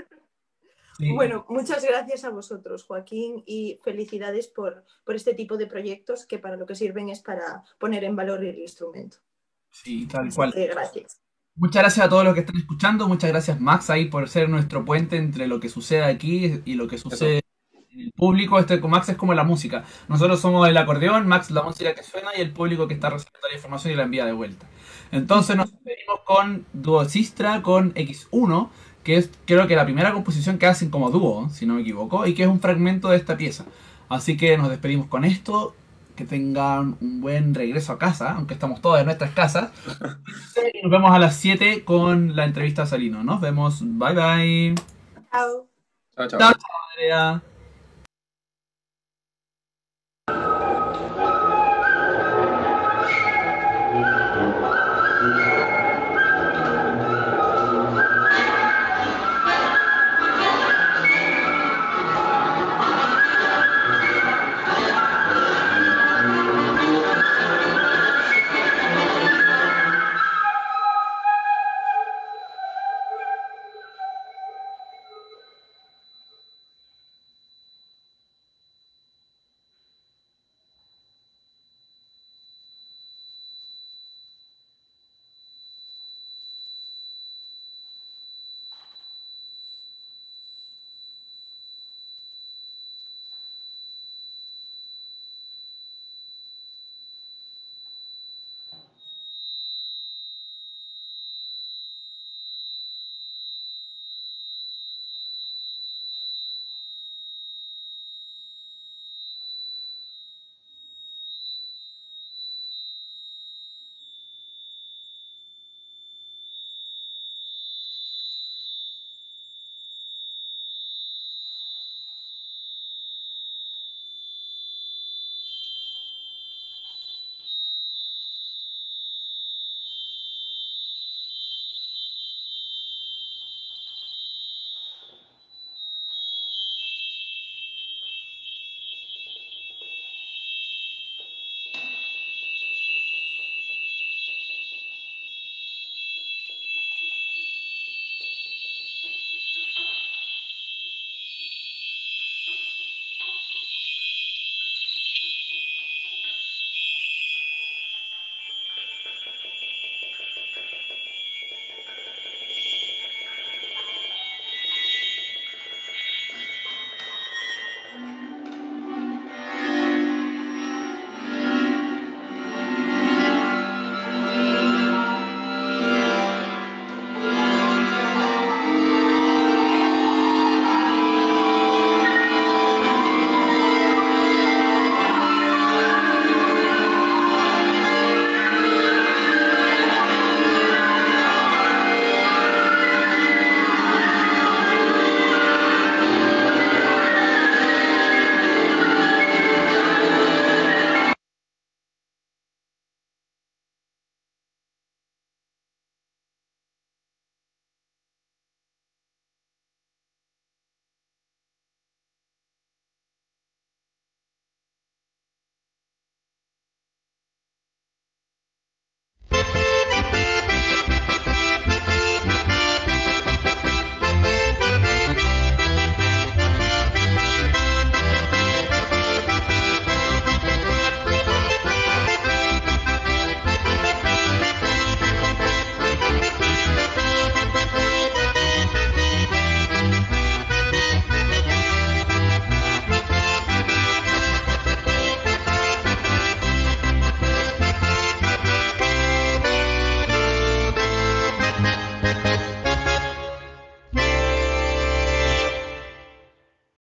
Sí. Bueno, muchas gracias a vosotros, Joaquín, y felicidades por, por este tipo de proyectos que para lo que sirven es para poner en valor el instrumento. Sí, tal cual. gracias. Muchas gracias a todos los que están escuchando. Muchas gracias, Max, ahí por ser nuestro puente entre lo que sucede aquí y lo que sucede en el público. Este con Max es como la música. Nosotros somos el acordeón, Max la música que suena y el público que está recibiendo la información y la envía de vuelta. Entonces nos despedimos con Dúo Sistra con X1, que es creo que la primera composición que hacen como dúo, si no me equivoco, y que es un fragmento de esta pieza. Así que nos despedimos con esto. Que tengan un buen regreso a casa, aunque estamos todos en nuestras casas. Y nos vemos a las 7 con la entrevista a Salino. Nos vemos. Bye bye. Chao. Chao, chao. Chao, Andrea.